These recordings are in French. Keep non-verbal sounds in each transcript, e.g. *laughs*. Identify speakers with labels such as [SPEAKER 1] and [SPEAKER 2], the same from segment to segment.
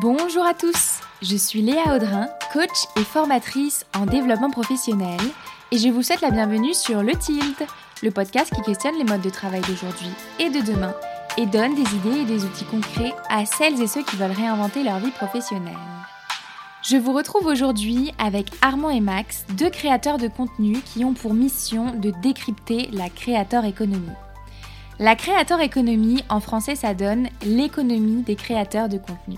[SPEAKER 1] Bonjour à tous, je suis Léa Audrin, coach et formatrice en développement professionnel, et je vous souhaite la bienvenue sur Le Tilt, le podcast qui questionne les modes de travail d'aujourd'hui et de demain, et donne des idées et des outils concrets à celles et ceux qui veulent réinventer leur vie professionnelle. Je vous retrouve aujourd'hui avec Armand et Max, deux créateurs de contenu qui ont pour mission de décrypter la créateur économie. La créateur économie, en français, ça donne l'économie des créateurs de contenu.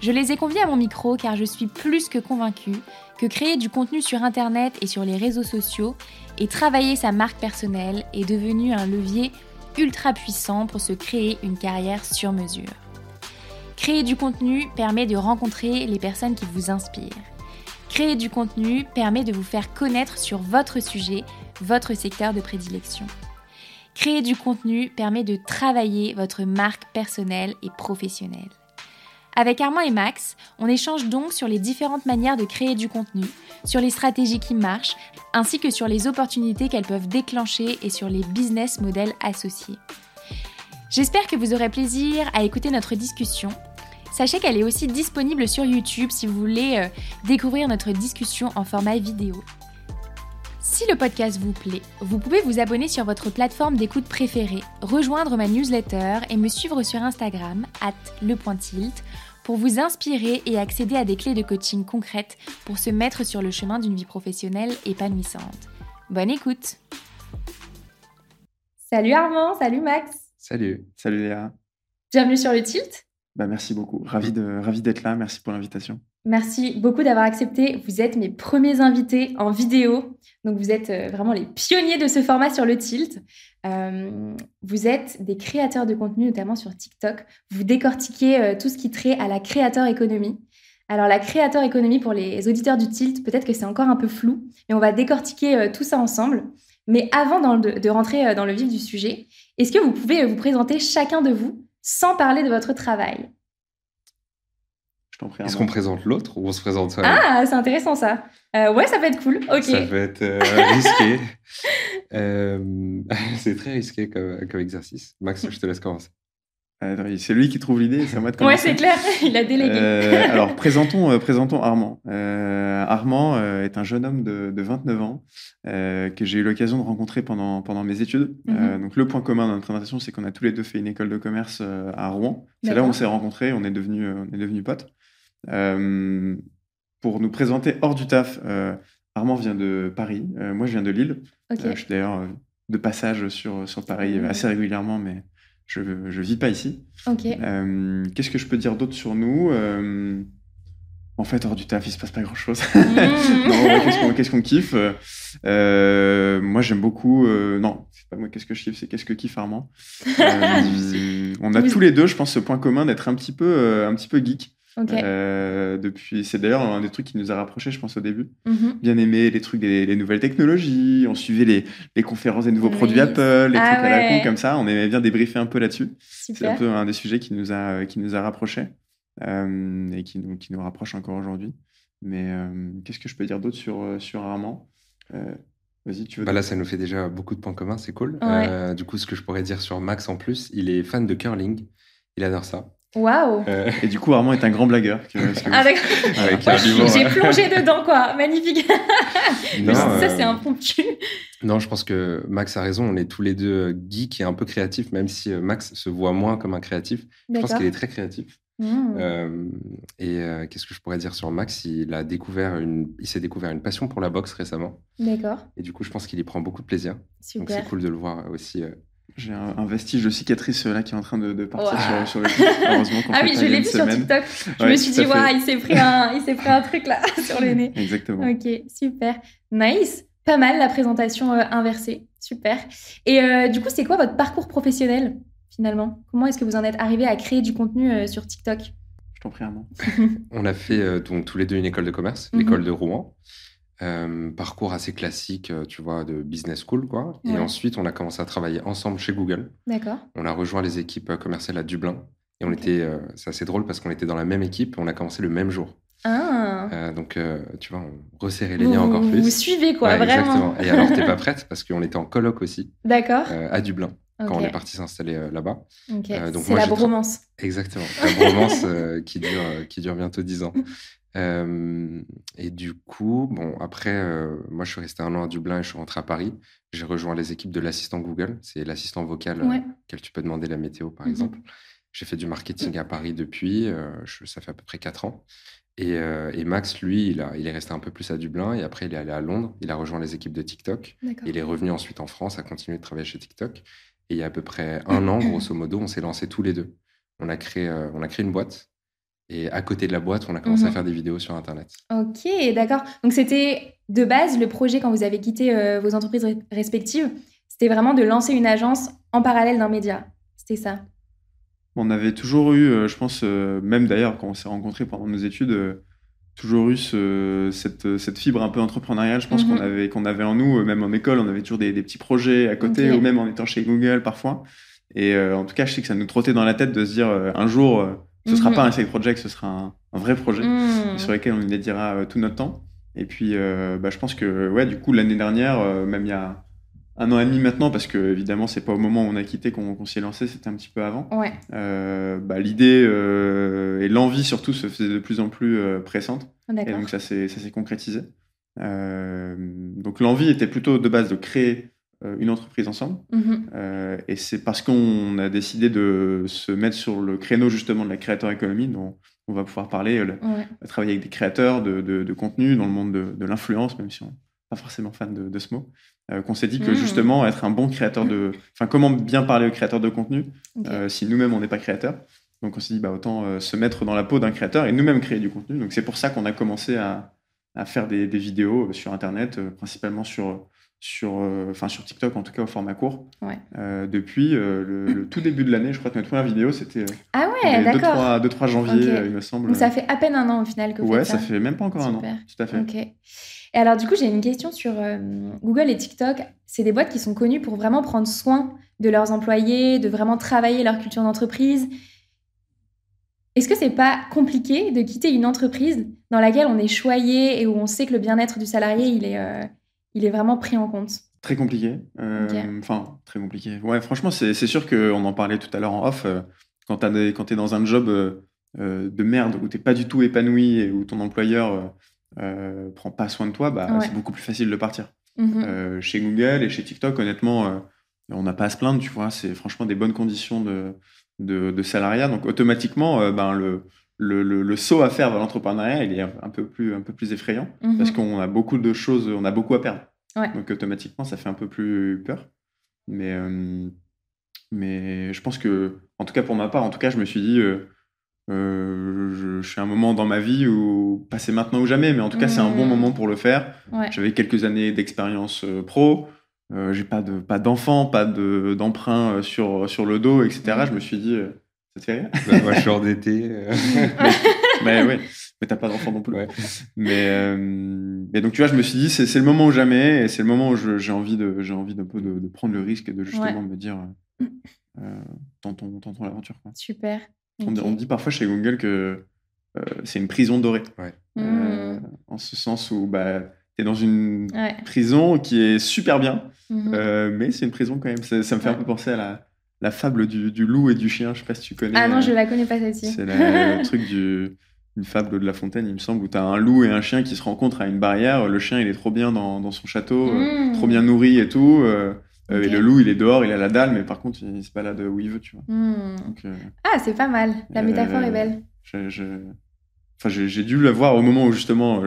[SPEAKER 1] Je les ai conviés à mon micro car je suis plus que convaincue que créer du contenu sur Internet et sur les réseaux sociaux et travailler sa marque personnelle est devenu un levier ultra puissant pour se créer une carrière sur mesure. Créer du contenu permet de rencontrer les personnes qui vous inspirent. Créer du contenu permet de vous faire connaître sur votre sujet, votre secteur de prédilection. Créer du contenu permet de travailler votre marque personnelle et professionnelle. Avec Armand et Max, on échange donc sur les différentes manières de créer du contenu, sur les stratégies qui marchent, ainsi que sur les opportunités qu'elles peuvent déclencher et sur les business models associés. J'espère que vous aurez plaisir à écouter notre discussion. Sachez qu'elle est aussi disponible sur YouTube si vous voulez euh, découvrir notre discussion en format vidéo. Si le podcast vous plaît, vous pouvez vous abonner sur votre plateforme d'écoute préférée, rejoindre ma newsletter et me suivre sur Instagram, at lepointilt, pour vous inspirer et accéder à des clés de coaching concrètes pour se mettre sur le chemin d'une vie professionnelle épanouissante. Bonne écoute Salut Armand, salut Max
[SPEAKER 2] Salut, salut Léa.
[SPEAKER 1] Bienvenue sur le Tilt
[SPEAKER 2] bah, Merci beaucoup, ravi d'être ravi là, merci pour l'invitation.
[SPEAKER 1] Merci beaucoup d'avoir accepté. Vous êtes mes premiers invités en vidéo. Donc, vous êtes euh, vraiment les pionniers de ce format sur le tilt. Euh, vous êtes des créateurs de contenu, notamment sur TikTok. Vous décortiquez euh, tout ce qui trait à la créateur économie. Alors, la créateur économie, pour les auditeurs du tilt, peut-être que c'est encore un peu flou, mais on va décortiquer tout ça ensemble. Mais avant de, de rentrer dans le vif du sujet, est-ce que vous pouvez vous présenter chacun de vous sans parler de votre travail?
[SPEAKER 3] Est-ce qu'on présente l'autre ou on se présente
[SPEAKER 1] ça Ah, c'est intéressant ça. Euh, ouais, ça peut être cool. Ok.
[SPEAKER 3] Ça peut être euh, *laughs* risqué. Euh, *laughs* c'est très risqué comme, comme, exercice. Max, je te laisse commencer.
[SPEAKER 2] C'est lui qui trouve l'idée, c'est moi de
[SPEAKER 1] commencer. Ouais, c'est clair, *laughs* il a délégué.
[SPEAKER 2] alors, présentons, présentons Armand. Armand est un jeune homme de, de 29 ans que j'ai eu l'occasion de rencontrer pendant, pendant mes études. Mhm. donc, le point commun dans notre présentation, c'est qu'on a tous les deux fait une école de commerce à Rouen. C'est là où on s'est rencontrés, on est devenus on est devenu potes. Euh, pour nous présenter hors du taf, euh, Armand vient de Paris, euh, moi je viens de Lille. je suis d'ailleurs de passage sur, sur Paris mmh. assez régulièrement, mais je ne vis pas ici. Qu'est-ce que je peux dire d'autre sur nous? En fait, hors du taf, il se passe pas grand-chose. Mmh. *laughs* qu'est-ce qu'on kiffe? Moi, j'aime beaucoup... non, c'est pas moi qu'est-ce que je kiffe, c'est qu'est-ce que kiffe Armand? *laughs* on a tous les deux, je pense, ce point commun d'être un petit peu, un petit peu geek. Euh, depuis, c'est d'ailleurs un des trucs qui nous a rapprochés, je pense, au début. Mhm. Bien aimé les trucs des les nouvelles technologies, on suivait les, les conférences des nouveaux produits Apple, les ah trucs à la con comme ça. On aimait bien débriefer un peu là-dessus. C'est un peu un des sujets qui nous a, qui nous a rapprochés euh, et qui nous, qui nous rapproche encore aujourd'hui. Mais euh, qu'est-ce que je peux dire d'autre sur, sur Armand? Vas-y, tu veux.
[SPEAKER 3] Bah là, ça nous fait déjà beaucoup de points communs, c'est cool. du coup, ce que je pourrais dire sur Max en plus, il est fan de curling. Il adore ça.
[SPEAKER 1] Waouh
[SPEAKER 2] euh, Et du coup, Armand est un grand blagueur.
[SPEAKER 1] Ah, J'ai plongé dedans, quoi. Magnifique. ça, c'est un.
[SPEAKER 3] Non, je pense que Max a raison. On est tous les deux geeks et un peu créatifs, même si euh, Max se voit moins comme un créatif. Je pense qu'il est très créatif. Mmh. Euh, et qu'est-ce que je pourrais dire sur Max? Il a découvert une, il s'est découvert une passion pour la boxe récemment.
[SPEAKER 1] D'accord.
[SPEAKER 3] Et du coup, je pense qu'il y prend beaucoup de plaisir. Super. Donc c'est cool de le voir aussi
[SPEAKER 2] j'ai un, vestige de cicatrice là qui est en train de, partir sur, le *laughs*
[SPEAKER 1] Heureusement Ah oui, je l'ai vu sur TikTok. Je me suis dit, waouh, il s'est pris, un, il pris un truc là *laughs* sur le nez.
[SPEAKER 2] Exactement.
[SPEAKER 1] Ok, super. Nice. Pas mal la présentation euh, inversée. Super. Et euh, du coup, c'est quoi votre parcours professionnel finalement? Comment est-ce que vous en êtes arrivé à créer du contenu euh, sur TikTok?
[SPEAKER 2] Je t'en prie, Armand. *laughs*
[SPEAKER 3] On a fait donc tous les deux une école de commerce, mhm. l'école de Rouen. Euh, parcours assez classique, euh, tu vois, de business school, quoi. Et ensuite, on a commencé à travailler ensemble chez Google.
[SPEAKER 1] D'accord.
[SPEAKER 3] On a rejoint les équipes euh, commerciales à Dublin. Et on était, c'est assez drôle parce qu'on était dans la même équipe on a commencé le même jour.
[SPEAKER 1] Ah.
[SPEAKER 3] donc, tu vois, on resserrait les liens encore plus.
[SPEAKER 1] Vous suivez, quoi, vraiment.
[SPEAKER 3] Exactement. Et alors, t'es pas *laughs* prête parce qu'on était en colloque aussi.
[SPEAKER 1] D'accord.
[SPEAKER 3] à Dublin. quand on est parti s'installer là-bas.
[SPEAKER 1] c'est la bromance.
[SPEAKER 3] Exactement, la bromance *laughs* qui, dure, qui dure bientôt 10 ans. Et du coup, bon, après, moi, je suis resté un an à Dublin et je suis rentré à Paris. J'ai rejoint les équipes de l'assistant Google. C'est l'assistant vocal auquel tu peux demander la météo, par mmh exemple. J'ai fait du marketing à Paris depuis. ça fait à peu près 4 ans. Et, Max, lui, il, a, il est resté un peu plus à Dublin et après, il est allé à Londres. Il a rejoint les équipes de TikTok. Il est revenu ensuite en France, à continuer de travailler chez TikTok. Et il y a à peu près un an, grosso modo, on s'est lancé tous les deux. On a créé, on a créé une boîte et à côté de la boîte, on a commencé à mhm. faire des vidéos sur Internet.
[SPEAKER 1] Ok, d'accord. Donc c'était de base le projet quand vous avez quitté euh, vos entreprises respectives, c'était vraiment de lancer une agence en parallèle d'un média. C'était ça.
[SPEAKER 2] On avait toujours eu, euh, je pense, euh, même d'ailleurs quand on s'est rencontrés pendant nos études, toujours eu cette, cette, fibre un peu entrepreneuriale. Je pense qu'on mhm. avait, qu'on avait en nous, même en école, on avait toujours des, petits projets à côté, ou même en étant chez Google parfois. Et en tout cas, je sais que ça nous trottait dans la tête de se dire un jour ce ne sera pas mhm. un side project, ce sera un, vrai projet mhm. sur lequel on dédiera euh, tout notre temps. Et puis, euh, bah, je pense que, ouais, du coup, l'année dernière, euh, même il y a un an et demi maintenant, parce que évidemment, c'est pas au moment où on a quitté qu'on s'y est lancé, c'était un petit peu avant.
[SPEAKER 1] Ouais.
[SPEAKER 2] bah, L'idée et l'envie surtout se faisaient de plus en plus pressantes. Et donc, ça s'est concrétisé. donc, l'envie était plutôt de base de créer une entreprise ensemble. Mhm. Euh, et c'est parce qu'on a décidé de se mettre sur le créneau justement de la créateur économie, dont on va pouvoir parler, le, travailler avec des créateurs de, de, contenu dans le monde de, l'influence, même si on n'est pas forcément fan de, ce mot, euh, qu'on s'est dit que mhm. justement être un bon créateur de... Enfin, comment bien parler aux créateurs de contenu si nous-mêmes on n'est pas créateur donc on s'est dit bah, autant se mettre dans la peau d'un créateur et nous-mêmes créer du contenu. Donc c'est pour ça qu'on a commencé à, à faire des, des, vidéos sur Internet, principalement sur sur, euh, sur TikTok en tout cas au format court. Euh, depuis euh, le, tout début de l'année, je crois que notre première vidéo c'était
[SPEAKER 1] ah ouais,
[SPEAKER 2] 2-3 janvier, il me semble.
[SPEAKER 1] Donc ça fait à peine un an au final que vous
[SPEAKER 2] Ouais,
[SPEAKER 1] ça.
[SPEAKER 2] fait même pas encore un an. Tout à fait.
[SPEAKER 1] Et alors du coup, j'ai une question sur Google et TikTok. C'est des boîtes qui sont connues pour vraiment prendre soin de leurs employés, de vraiment travailler leur culture d'entreprise. Est-ce que c'est pas compliqué de quitter une entreprise dans laquelle on est choyé et où on sait que le bien-être du salarié il est il est vraiment pris en compte
[SPEAKER 2] Très compliqué. Euh, enfin, très compliqué. Ouais, franchement, c'est sûr qu'on en parlait tout à l'heure en off. Euh, quand tu es dans un job euh, de merde où tu n'es pas du tout épanoui et où ton employeur prend pas soin de toi, bah, c'est beaucoup plus facile de partir. Mhm. chez Google et chez TikTok, honnêtement, on n'a pas à se plaindre, tu vois. C'est franchement des bonnes conditions de, de, salariat. Donc, automatiquement, ben, le, le, le, saut à faire vers l'entrepreneuriat, il est un peu plus, un peu plus effrayant mhm. parce qu'on a beaucoup de choses, on a beaucoup à perdre. Donc automatiquement, ça fait un peu plus peur. Mais, euh, mais je pense que, en tout cas pour ma part, en tout cas, je me suis dit, euh, euh, je, suis à un moment dans ma vie où passer maintenant ou jamais, mais en tout cas, c'est un bon mhm. moment pour le faire. J'avais quelques années d'expérience pro. j'ai pas de pas d'enfant, pas de d'emprunt sur sur le dos, etc. Je me suis dit ça te fait rire?
[SPEAKER 3] Bah, Moi, je suis endetté. Euh.
[SPEAKER 2] mais, oui, mais t'as pas d'enfant non plus. Mais, euh, mais donc, tu vois, je me suis dit, c'est le moment ou jamais, et c'est le moment où j'ai envie, de, j'ai envie d'un peu de, prendre le risque et de justement me dire, euh, euh tentons, tentons l'aventure.
[SPEAKER 1] Super.
[SPEAKER 2] On, dit parfois chez Google que c'est une prison dorée.
[SPEAKER 1] Mmh.
[SPEAKER 2] en ce sens où bah, tu es dans une prison qui est super bien, mmh. mais c'est une prison quand même. Ça, ça me fait un peu penser à la la fable du, loup et du chien. Je sais pas si tu connais.
[SPEAKER 1] Ah non, je la connais pas celle-ci.
[SPEAKER 2] C'est le *laughs* truc du une fable de La Fontaine, il me semble, où tu as un loup et un chien qui se rencontrent à une barrière. Le chien, il est trop bien dans, son château, euh, mmh. trop bien nourri et tout. Euh, euh, et le loup, il est dehors, il a la dalle, mais par contre, il se balade où il veut, tu vois.
[SPEAKER 1] Mmh. ah, c'est pas mal. La métaphore est belle.
[SPEAKER 2] Enfin, j'ai dû la voir au moment où justement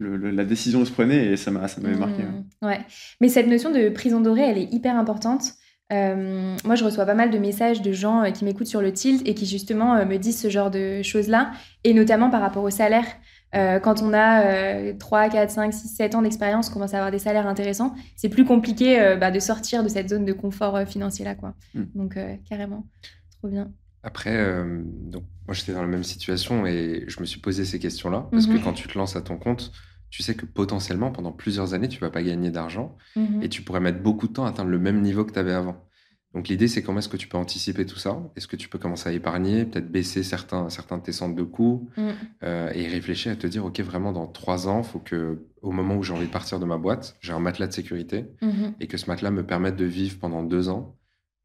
[SPEAKER 2] la décision se prenait et ça m'avait marqué.
[SPEAKER 1] Mmh. ouais. Mais cette notion de prison dorée, elle est hyper importante. Euh, moi, je reçois pas mal de messages de gens euh, qui m'écoutent sur le tilt et qui justement euh, me disent ce genre de choses-là, et notamment par rapport au salaire. quand on a 3, 4, 5, 6, 7 ans d'expérience, on commence à avoir des salaires intéressants, c'est plus compliqué bah, de sortir de cette zone de confort financier-là. quoi. Hmm. Donc, carrément, trop bien.
[SPEAKER 3] Après, donc, moi, j'étais dans la même situation et je me suis posé ces questions-là, parce que quand tu te lances à ton compte, tu sais que potentiellement, pendant plusieurs années, tu vas pas gagner d'argent mhm. et tu pourrais mettre beaucoup de temps à atteindre le même niveau que tu avais avant. Donc l'idée, c'est comment est-ce que tu peux anticiper tout ça? Est-ce que tu peux commencer à épargner, peut-être baisser certains, certains de tes centres de coûts mm. euh, et réfléchir à te dire, OK, vraiment, dans trois ans, il faut que, au moment où j'ai envie de partir de ma boîte, j'ai un matelas de sécurité mhm. et que ce matelas me permette de vivre pendant deux ans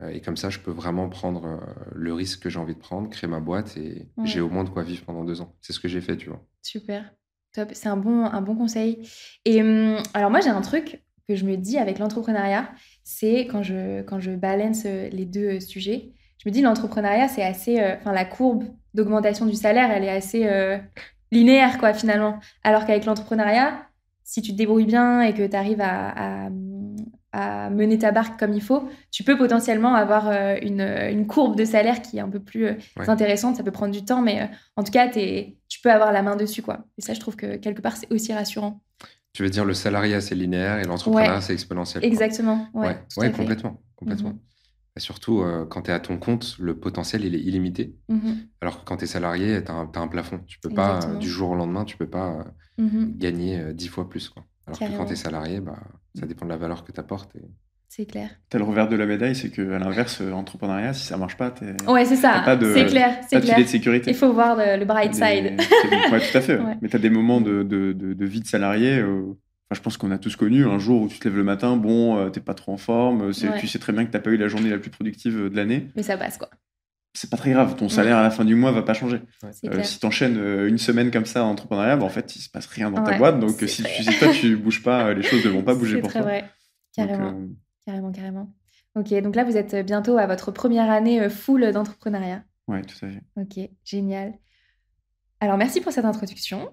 [SPEAKER 3] et comme ça, je peux vraiment prendre le risque que j'ai envie de prendre, créer ma boîte et j'ai au moins de quoi vivre pendant deux ans. C'est ce que j'ai fait, tu vois.
[SPEAKER 1] Super. Top. C'est un bon, un bon conseil. Et hum, alors, moi, j'ai un truc que je me dis avec l'entrepreneuriat, c'est quand je, quand je balance les deux sujets, je me dis l'entrepreneuriat, c'est assez. Enfin, la courbe d'augmentation du salaire, elle est assez linéaire, quoi, finalement. Alors qu'avec l'entrepreneuriat, si tu te débrouilles bien et que tu arrives à, mener ta barque comme il faut, tu peux potentiellement avoir euh, une, courbe de salaire qui est un peu plus euh, intéressante. Ça peut prendre du temps, mais euh, en tout cas, es, tu peux avoir la main dessus. quoi. Et ça, je trouve que quelque part, c'est aussi rassurant.
[SPEAKER 3] Tu veux dire le salariat, c'est linéaire et l'entrepreneuriat, c'est exponentiel.
[SPEAKER 1] Exactement.
[SPEAKER 3] Ouais, complètement. complètement. Mhm surtout, euh, quand tu es à ton compte, le potentiel, il est illimité. Mmh Alors que quand tu es salarié, tu as, un plafond. Tu peux pas, du jour au lendemain, tu peux pas euh, mmh gagner euh, dix fois plus. Quoi. Alors que quand tu es salarié, bah, ça dépend de la valeur que tu apportes.
[SPEAKER 1] C'est clair.
[SPEAKER 2] As le revers de la médaille, c'est qu'à l'inverse, entrepreneuriat, si ça marche pas, tu
[SPEAKER 1] Ouais, c'est ça. C'est clair. C'est clair.
[SPEAKER 2] de sécurité.
[SPEAKER 1] Il faut voir le, bright side.
[SPEAKER 2] Oui, tout à fait. *laughs* Mais tu as des moments de, de, de, vie de salarié je pense qu'on a tous connu un jour où tu te lèves le matin, bon, euh, t'es pas trop en forme, euh, tu sais très bien que t'as pas eu la journée la plus productive euh, de l'année.
[SPEAKER 1] Mais ça passe quoi.
[SPEAKER 2] C'est pas très grave, ton salaire à la fin du mois va pas changer. si t'enchaînes une semaine comme ça en entrepreneuriat, bah, en fait, il se passe rien dans ta boîte. Donc si tu sais pas, tu bouges pas, les choses ne vont pas bouger pour
[SPEAKER 1] très Vrai. Carrément. carrément, carrément. Ok, donc là, vous êtes bientôt à votre première année full d'entrepreneuriat.
[SPEAKER 2] Ouais, tout à fait.
[SPEAKER 1] Ok, génial. Alors, merci pour cette introduction.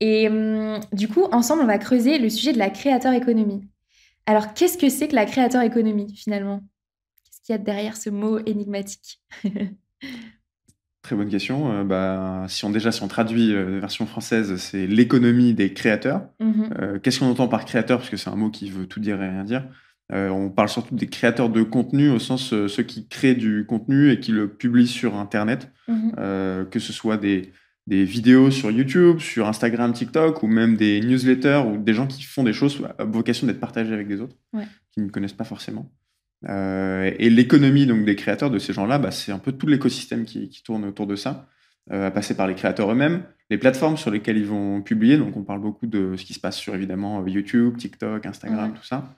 [SPEAKER 1] Et hum, du coup, ensemble, on va creuser le sujet de la créateur économie. Alors, qu'est-ce que c'est que la créateur économie, finalement? Qu'il y a derrière ce mot énigmatique
[SPEAKER 2] Très bonne question. Euh, bah, si on déjà si on traduit euh, la version française, c'est l'économie des créateurs. Mmh euh, qu'est-ce qu'on entend par créateur? Parce que c'est un mot qui veut tout dire et rien dire. on parle surtout des créateurs de contenu au sens ceux qui créent du contenu et qui le publient sur Internet, mmh que ce soit des, des vidéos sur YouTube, sur Instagram, TikTok, ou même des newsletters, ou des gens qui font des choses à vocation d'être partagées avec des autres, qui ne connaissent pas forcément. Euh, et l'économie donc des créateurs de ces gens-là, bah, c'est un peu tout l'écosystème qui, tourne autour de ça, euh, à passer par les créateurs eux-mêmes, les plateformes sur lesquelles ils vont publier. Donc on parle beaucoup de ce qui se passe sur évidemment YouTube, TikTok, Instagram, tout ça,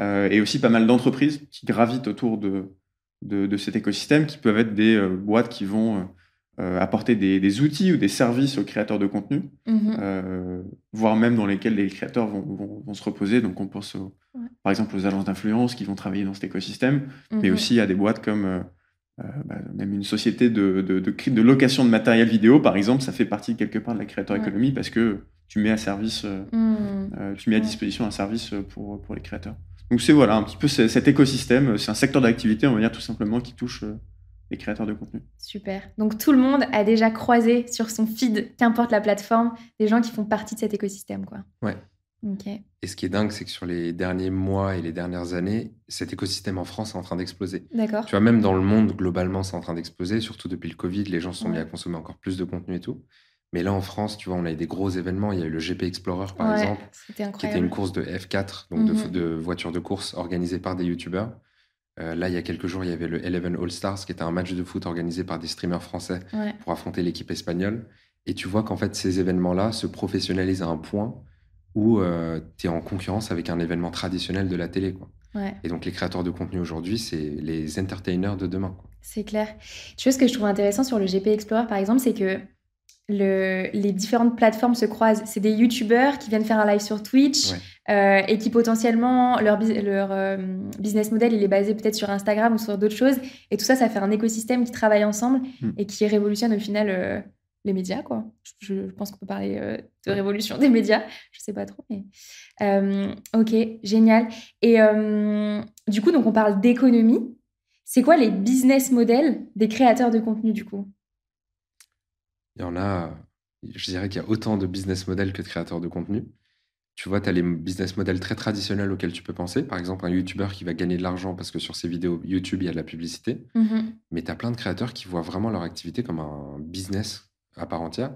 [SPEAKER 2] euh, et aussi pas mal d'entreprises qui gravitent autour de, de, de, cet écosystème, qui peuvent être des boîtes qui vont euh, apporter des, outils ou des services aux créateurs de contenu, mhm. euh, voire même dans lesquels les créateurs vont, se reposer. Donc on pense par exemple aux agences d'influence qui vont travailler dans cet écosystème, mais mhm. aussi à des boîtes comme euh, bah, même une société de, de, de, location de matériel vidéo, par exemple, ça fait partie quelque part de la créateur économie parce que tu mets à service, mhm. tu mets à disposition un service pour, pour les créateurs. Donc c'est voilà un petit peu cet écosystème, c'est un secteur d'activité, on va dire tout simplement, qui touche les créateurs de contenu.
[SPEAKER 1] Super. Donc tout le monde a déjà croisé sur son feed, qu'importe la plateforme, des gens qui font partie de cet écosystème, quoi.
[SPEAKER 3] Ouais. Ok. Et ce qui est dingue, c'est que sur les derniers mois et les dernières années, cet écosystème en France est en train d'exploser.
[SPEAKER 1] D'accord.
[SPEAKER 3] Tu vois, même dans le monde, globalement, c'est en train d'exploser, surtout depuis le Covid, les gens se sont mis à consommer encore plus de contenu et tout. Mais là, en France, tu vois, on a eu des gros événements. Il y a eu le GP Explorer, par exemple, qui était une course de F4, donc de, mhm. de voitures de course organisée par des YouTubeurs. Euh, là, il y a quelques jours, il y avait le Eleven All Stars, qui était un match de foot organisé par des streamers français pour affronter l'équipe espagnole. Et tu vois qu'en fait, ces événements-là se professionnalisent à un point où euh, tu es en concurrence avec un événement traditionnel de la télé. Quoi. Et donc, les créateurs de contenu aujourd'hui, c'est les entertainers de demain.
[SPEAKER 1] C'est clair. Tu vois, ce que je trouve intéressant sur le GP Explorer, par exemple, c'est que les différentes plateformes se croisent. C'est des youtubeurs qui viennent faire un live sur Twitch euh, et qui potentiellement, leur, leur euh, business model, il est basé peut-être sur Instagram ou sur d'autres choses. Et tout ça, ça fait un écosystème qui travaille ensemble hmm. et qui révolutionne au final euh, les médias. Quoi. Je, pense qu'on peut parler de révolution des médias. Je sais pas trop. Mais... ok, génial. Et du coup, donc on parle d'économie. C'est quoi les business models des créateurs de contenu du coup?
[SPEAKER 3] Il y en a, je dirais qu'il y a autant de business models que de créateurs de contenu. Tu vois, tu as les business models très traditionnels auxquels tu peux penser. Par exemple, un YouTuber qui va gagner de l'argent parce que sur ses vidéos YouTube, il y a de la publicité. Mm-hmm. Mais tu as plein de créateurs qui voient vraiment leur activité comme un business à part entière.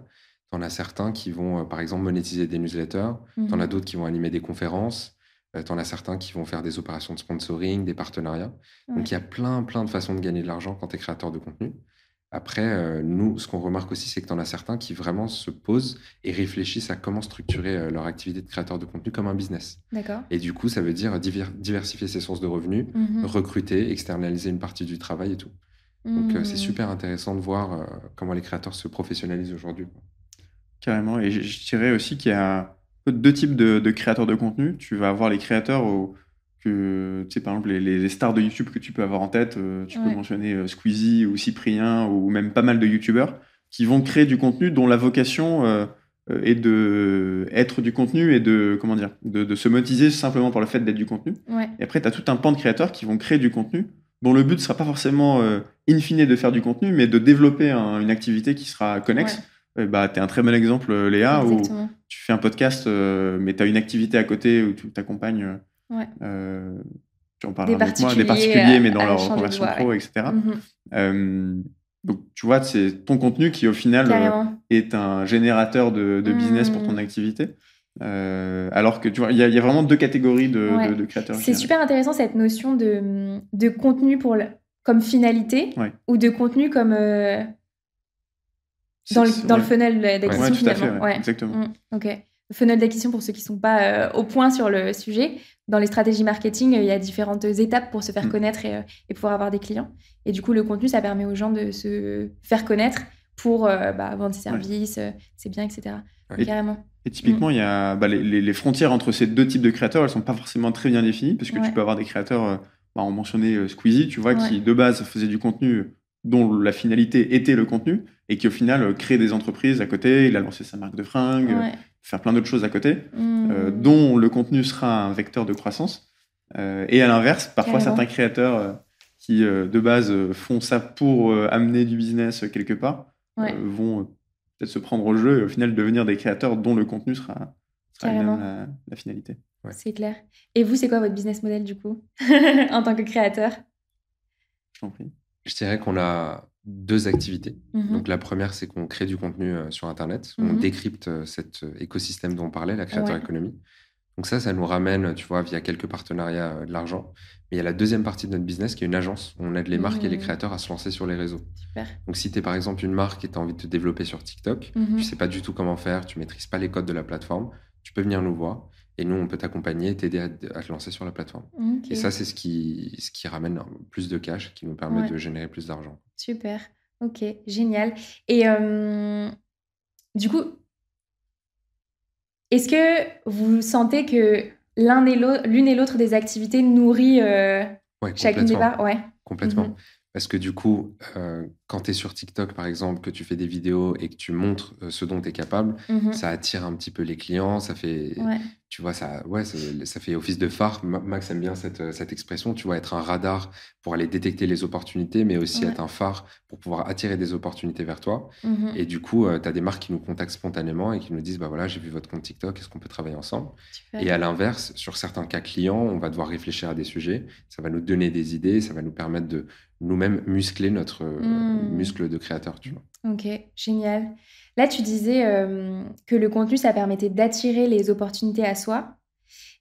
[SPEAKER 3] Tu en as certains qui vont, euh, par exemple, monétiser des newsletters. Tu en as d'autres qui vont animer des conférences. Euh, tu en as certains qui vont faire des opérations de sponsoring, des partenariats. Donc, il y a plein, plein de façons de gagner de l'argent quand tu es créateur de contenu. Après, euh, nous, ce qu'on remarque aussi, c'est que tu en as certains qui vraiment se posent et réfléchissent à comment structurer euh, leur activité de créateur de contenu comme un business.
[SPEAKER 1] D'accord.
[SPEAKER 3] Et du coup, ça veut dire diversifier ses sources de revenus, mhm. recruter, externaliser une partie du travail et tout. Donc, c'est mhm. super intéressant de voir comment les créateurs se professionnalisent aujourd'hui.
[SPEAKER 2] Carrément. Et je, dirais aussi qu'il y a deux types de, de, créateurs de contenu. Tu vas avoir les créateurs au que, tu sais, par exemple, les, stars de YouTube que tu peux avoir en tête, euh, tu peux mentionner euh, Squeezie ou Cyprien ou même pas mal de YouTubeurs qui vont créer du contenu dont la vocation euh, est de être du contenu et de, comment dire, de, se motiser simplement par le fait d'être du contenu. Et après, tu as tout un pan de créateurs qui vont créer du contenu dont le but ne sera pas forcément in fine de faire du contenu, mais de développer une activité qui sera connexe. bah, tu es un très bon exemple, Léa, où tu fais un podcast, mais tu as une activité à côté où tu t'accompagnes Ouais. Euh, tu en parles avec moi, des particuliers, mais dans leur conversion pro, etc. Mhm. Euh, donc, tu vois, c'est ton contenu qui, au final, euh, est un générateur de, business pour ton mhm. activité. alors que tu vois, il y, a vraiment deux catégories de, de, créateurs.
[SPEAKER 1] C'est super intéressant cette notion de, de contenu pour comme finalité ou de contenu comme dans, le, dans le funnel d'acquisition finalement.
[SPEAKER 2] exactement. Mm,
[SPEAKER 1] ok. Funnel d'acquisition pour ceux qui ne sont pas au point sur le sujet dans les stratégies marketing, il y a différentes étapes pour se faire mm. connaître et, euh, et, pouvoir avoir des clients. Et du coup, le contenu, ça permet aux gens de se faire connaître pour euh, bah, vendre ses services, euh, c'est bien, etc. Carrément.
[SPEAKER 2] Et typiquement, mm. il y a bah, les, les, frontières entre ces deux types de créateurs, elles sont pas forcément très bien définies parce que tu peux avoir des créateurs, bah, on mentionnait Squeezie, tu vois, qui de base faisait du contenu dont la finalité était le contenu et qui au final crée des entreprises à côté. Il a lancé sa marque de fringues, faire plein d'autres choses à côté, euh, mmh. dont le contenu sera un vecteur de croissance. Euh, et à l'inverse, parfois certains créateurs euh, qui de base font ça pour amener du business quelque part vont peut-être se prendre au jeu et au final devenir des créateurs dont le contenu sera, la, la, finalité.
[SPEAKER 1] C'est clair. Et vous, c'est quoi votre business model du coup *laughs* en tant que créateur?
[SPEAKER 2] Je t'en prie.
[SPEAKER 3] Je dirais qu'on a deux activités. Mhm. Donc la première, c'est qu'on crée du contenu euh, sur Internet. On mhm. décrypte euh, cet euh, écosystème dont on parlait, la créateur économie. Donc ça, ça nous ramène, tu vois, via quelques partenariats, de l'argent. Mais il y a la deuxième partie de notre business qui est une agence. On aide les marques et les mhm. créateurs à se lancer sur les réseaux. Donc si tu es par exemple une marque et tu as envie de te développer sur TikTok, tu sais pas du tout comment faire, tu maîtrises pas les codes de la plateforme, tu peux venir nous voir. Et nous, on peut t'accompagner, t'aider à, te lancer sur la plateforme. Et ça, c'est ce qui, ce qui ramène plus de cash, qui nous permet de générer plus d'argent.
[SPEAKER 1] Super. Ok, génial. Et du coup, est-ce que vous sentez que l'un et l'une et l'autre des activités nourrit euh, chacune des parts?
[SPEAKER 3] Ouais. Complètement. Mmh parce que du coup, euh, quand tu es sur TikTok, par exemple, que tu fais des vidéos et que tu montres euh, ce dont tu es capable, mmh ça attire un petit peu les clients, ça fait, tu vois, ça, ouais, ça fait office de phare. Max aime bien cette, euh, cette, expression, tu vois, être un radar pour aller détecter les opportunités, mais aussi être un phare pour pouvoir attirer des opportunités vers toi. Mmh et du coup, tu as des marques qui nous contactent spontanément et qui nous disent, bah voilà, j'ai vu votre compte TikTok, est-ce qu'on peut travailler ensemble? Et à l'inverse, sur certains cas clients, on va devoir réfléchir à des sujets, ça va nous donner des idées, ça va nous permettre de nous-mêmes muscler notre mmh. muscle de créateur, tu vois.
[SPEAKER 1] Ok, génial. Là, tu disais euh, que le contenu, ça permettait d'attirer les opportunités à soi.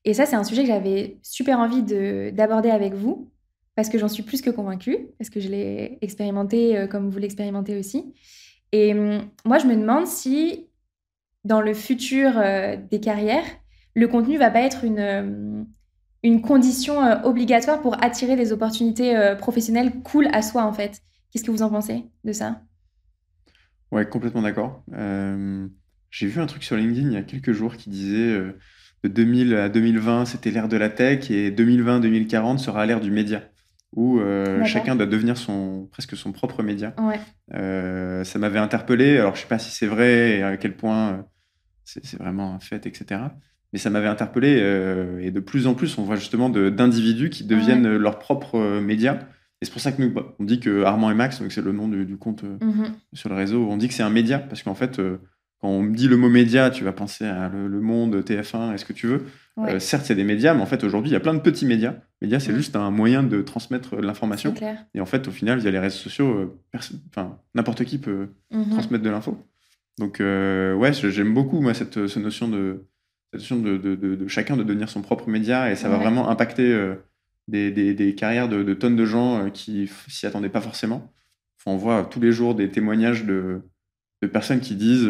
[SPEAKER 1] Et ça, c'est un sujet que j'avais super envie d'aborder avec vous, parce que j'en suis plus que convaincue, parce que je l'ai expérimenté euh, comme vous l'expérimentez aussi. Et hum, moi, je me demande si, dans le futur euh, des carrières, le contenu va pas être une, une condition euh, obligatoire pour attirer des opportunités euh, professionnelles cool à soi, en fait. Qu'est-ce que vous en pensez de ça?
[SPEAKER 2] Ouais, complètement d'accord. Euh, j'ai vu un truc sur LinkedIn il y a quelques jours qui disait de 2000 à 2020, c'était l'ère de la tech et 2020-2040 sera l'ère du média où chacun doit devenir son, presque son propre média. ça m'avait interpellé. Alors, je sais pas si c'est vrai et à quel point c'est vraiment un fait, etc. Mais ça m'avait interpellé euh, et de plus en plus, on voit justement d'individus qui deviennent leurs propres euh, médias. Et c'est pour ça que nous, bah, on dit que Armand et Max, c'est le nom du, compte euh, mhm. sur le réseau, on dit que c'est un média parce qu'en fait, quand on dit le mot média, tu vas penser à Le, Monde, TF1, est-ce que tu veux? Certes, c'est des médias, mais en fait, aujourd'hui, il y a plein de petits médias. Médias, c'est mhm. juste un moyen de transmettre l'information. Et en fait, au final, via les réseaux sociaux, n'importe qui peut mhm. transmettre de l'info. Donc, ouais, j'aime beaucoup moi cette, cette notion de de, de, de, chacun de devenir son propre média et ça va vraiment impacter euh, des, des, des, carrières de, tonnes de gens euh, qui s'y attendaient pas forcément. on voit tous les jours des témoignages de, de personnes qui disent